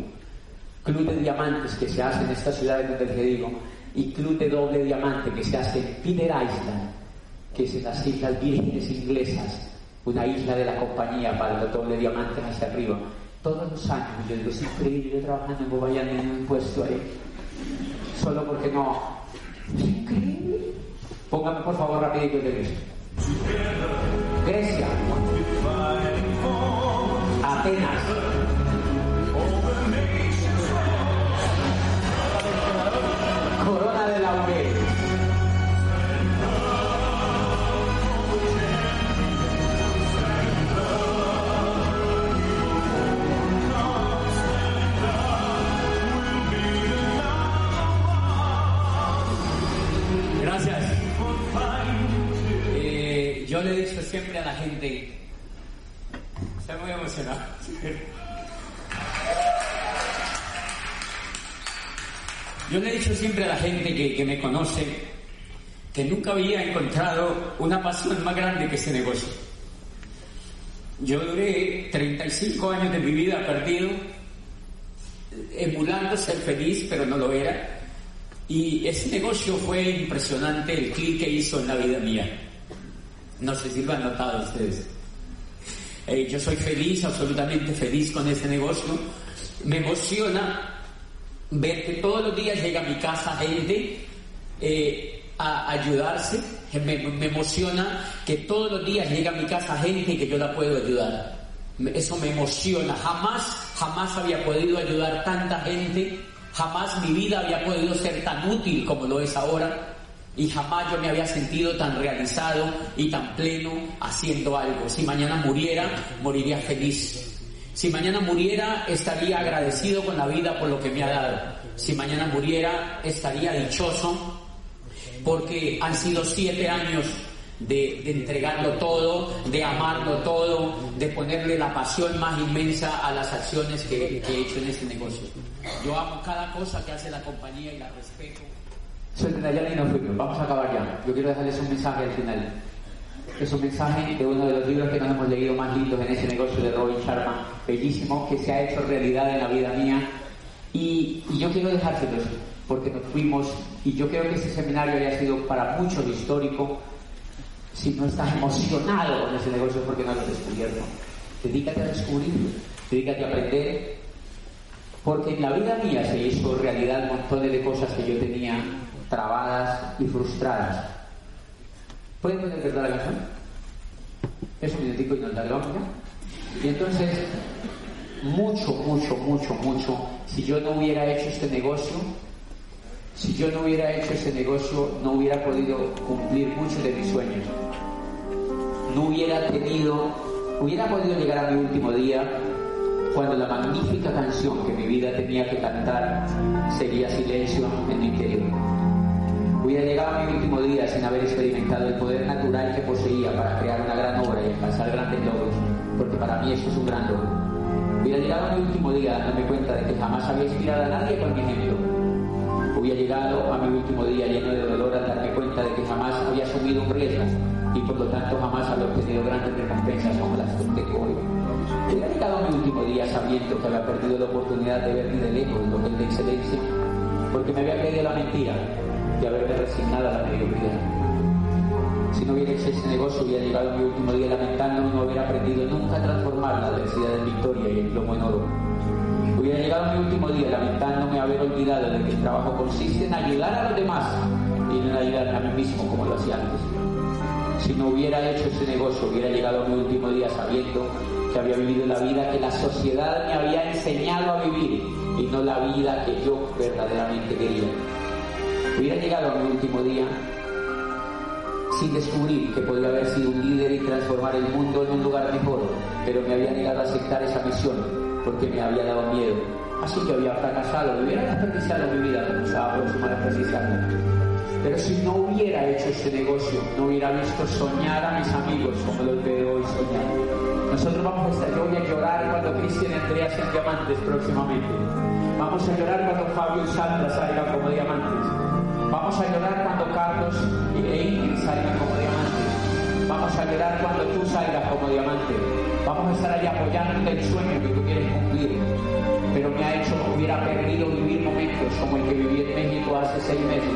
Speaker 1: club de diamantes que se hace en estas ciudades donde te digo, y club de doble diamante que se hace en Peter Island, que es en las Islas Vírgenes Inglesas, una isla de la compañía para los doble diamantes hacia arriba. Todos los años, yo digo, es increíble, yo trabajando en Bobayán en un puesto ahí, solo porque no. Es increíble. Póngame por favor rapidito de Grecia. Grecia. Atenas. Corona de Laurel.
Speaker 4: Que, que me conoce que nunca había encontrado una pasión más grande que ese negocio. Yo duré 35 años de mi vida perdido, emulando ser feliz, pero no lo era. Y ese negocio fue impresionante, el clic que hizo en la vida mía. No sé si lo han notado ustedes. Eh, yo soy feliz, absolutamente feliz con ese negocio. Me emociona ver que todos los días llega a mi casa gente eh, a ayudarse. Me, me emociona que todos los días llega a mi casa gente que yo la puedo ayudar. Eso me emociona. Jamás, jamás había podido ayudar tanta gente. Jamás mi vida había podido ser tan útil como lo es ahora. Y jamás yo me había sentido tan realizado y tan pleno haciendo algo. Si mañana muriera, moriría feliz. Si mañana muriera, estaría agradecido con la vida por lo que me ha dado. Si mañana muriera, estaría dichoso porque han sido siete años de, de, entregarlo todo, de amarlo todo, de ponerle la pasión más inmensa a las acciones que, que he hecho en este negocio. Yo amo cada cosa que hace la compañía y la respeto.
Speaker 1: Soy y no fuimos. Vamos a acabar ya. Yo quiero dejarles un mensaje al final. Es un mensaje de uno de los libros que nos hemos leído más lindos en ese negocio de Robin Sharma, bellísimo, que se ha hecho realidad en la vida mía. Y, y yo quiero dejárselos, porque nos fuimos, y yo creo que ese seminario haya sido para muchos histórico. Si no estás emocionado con ese negocio, porque no lo has descubierto. Dedícate a descubrirlo, dedícate a aprender, porque en la vida mía se hizo realidad montones de cosas que yo tenía trabadas y frustradas. ¿Pueden verdad la canción? Es un minutico y nos la Y entonces, mucho, mucho, mucho, mucho, si yo no hubiera hecho este negocio, si yo no hubiera hecho ese negocio, no hubiera podido cumplir muchos de mis sueños. No hubiera tenido, hubiera podido llegar a mi último día cuando la magnífica canción que mi vida tenía que cantar sería silencio en mi interior. Hubiera llegado a mi último día sin haber experimentado el poder natural que poseía para crear una gran obra y alcanzar grandes logros, porque para mí eso es un gran logro. Hubiera llegado a mi último día dándome cuenta de que jamás había inspirado a nadie con mi ejemplo. Hubiera llegado a mi último día lleno de dolor al darme cuenta de que jamás había asumido un riesgo y por lo tanto jamás había obtenido grandes recompensas como las que hoy. Hubiera llegado a mi último día sabiendo que había perdido la oportunidad de ver ni de lejos lo que de excelencia, porque me había creído la mentira de haberme resignado a la mediocridad. Si no hubiera hecho ese negocio, hubiera llegado mi último día lamentando no hubiera aprendido nunca a transformar la adversidad en victoria y el plomo en oro. Hubiera llegado mi último día lamentándome haber olvidado de que el trabajo consiste en ayudar a los demás y no en ayudarme a mí mismo como lo hacía antes. Si no hubiera hecho ese negocio, hubiera llegado mi último día sabiendo que había vivido la vida que la sociedad me había enseñado a vivir y no la vida que yo verdaderamente quería. Hubiera llegado a mi último día sin descubrir que podía haber sido un líder y transformar el mundo en un lugar mejor, pero me había negado a aceptar esa misión porque me había dado miedo. Así que había fracasado, me hubiera desperdiciado mi vida como estaba próxima a. Pero si no hubiera hecho ese negocio, no hubiera visto soñar a mis amigos como los veo hoy soñando nosotros vamos a estar, yo voy a llorar cuando Cristian y Andrea sean diamantes próximamente. Vamos a llorar cuando Fabio y Sandra salgan como diamantes. Vamos a llorar cuando Carlos e Ingrid salgan como diamantes. Vamos a llorar cuando tú salgas como diamante. Vamos a estar ahí apoyándote el sueño que tú quieres cumplir. Pero me ha hecho, hubiera perdido vivir momentos como el que viví en México hace seis meses,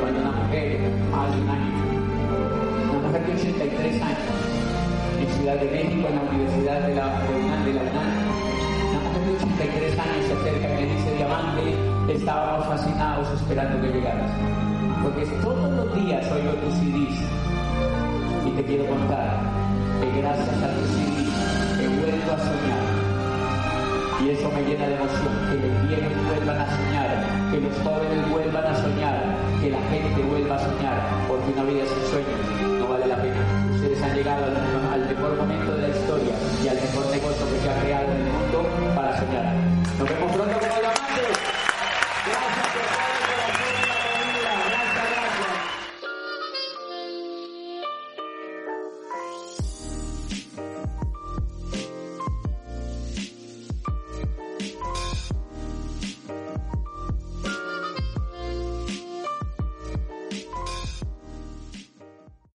Speaker 1: cuando una mujer, más de un año, una mujer de 83 años, en Ciudad de México, en la Universidad de la, de la UNAM. De 83 años acerca me dice, Diamante, estábamos fascinados esperando que llegaras. Porque todos los días oigo tus CDs y te quiero contar que gracias a tus CDs he vuelto a soñar. Y eso me llena de emoción, que los viejos vuelvan a soñar, que los jóvenes vuelvan a soñar, que la gente vuelva a soñar, porque una vida sin sueños no vale la pena. Ustedes han llegado al, al mejor momento de la historia y al mejor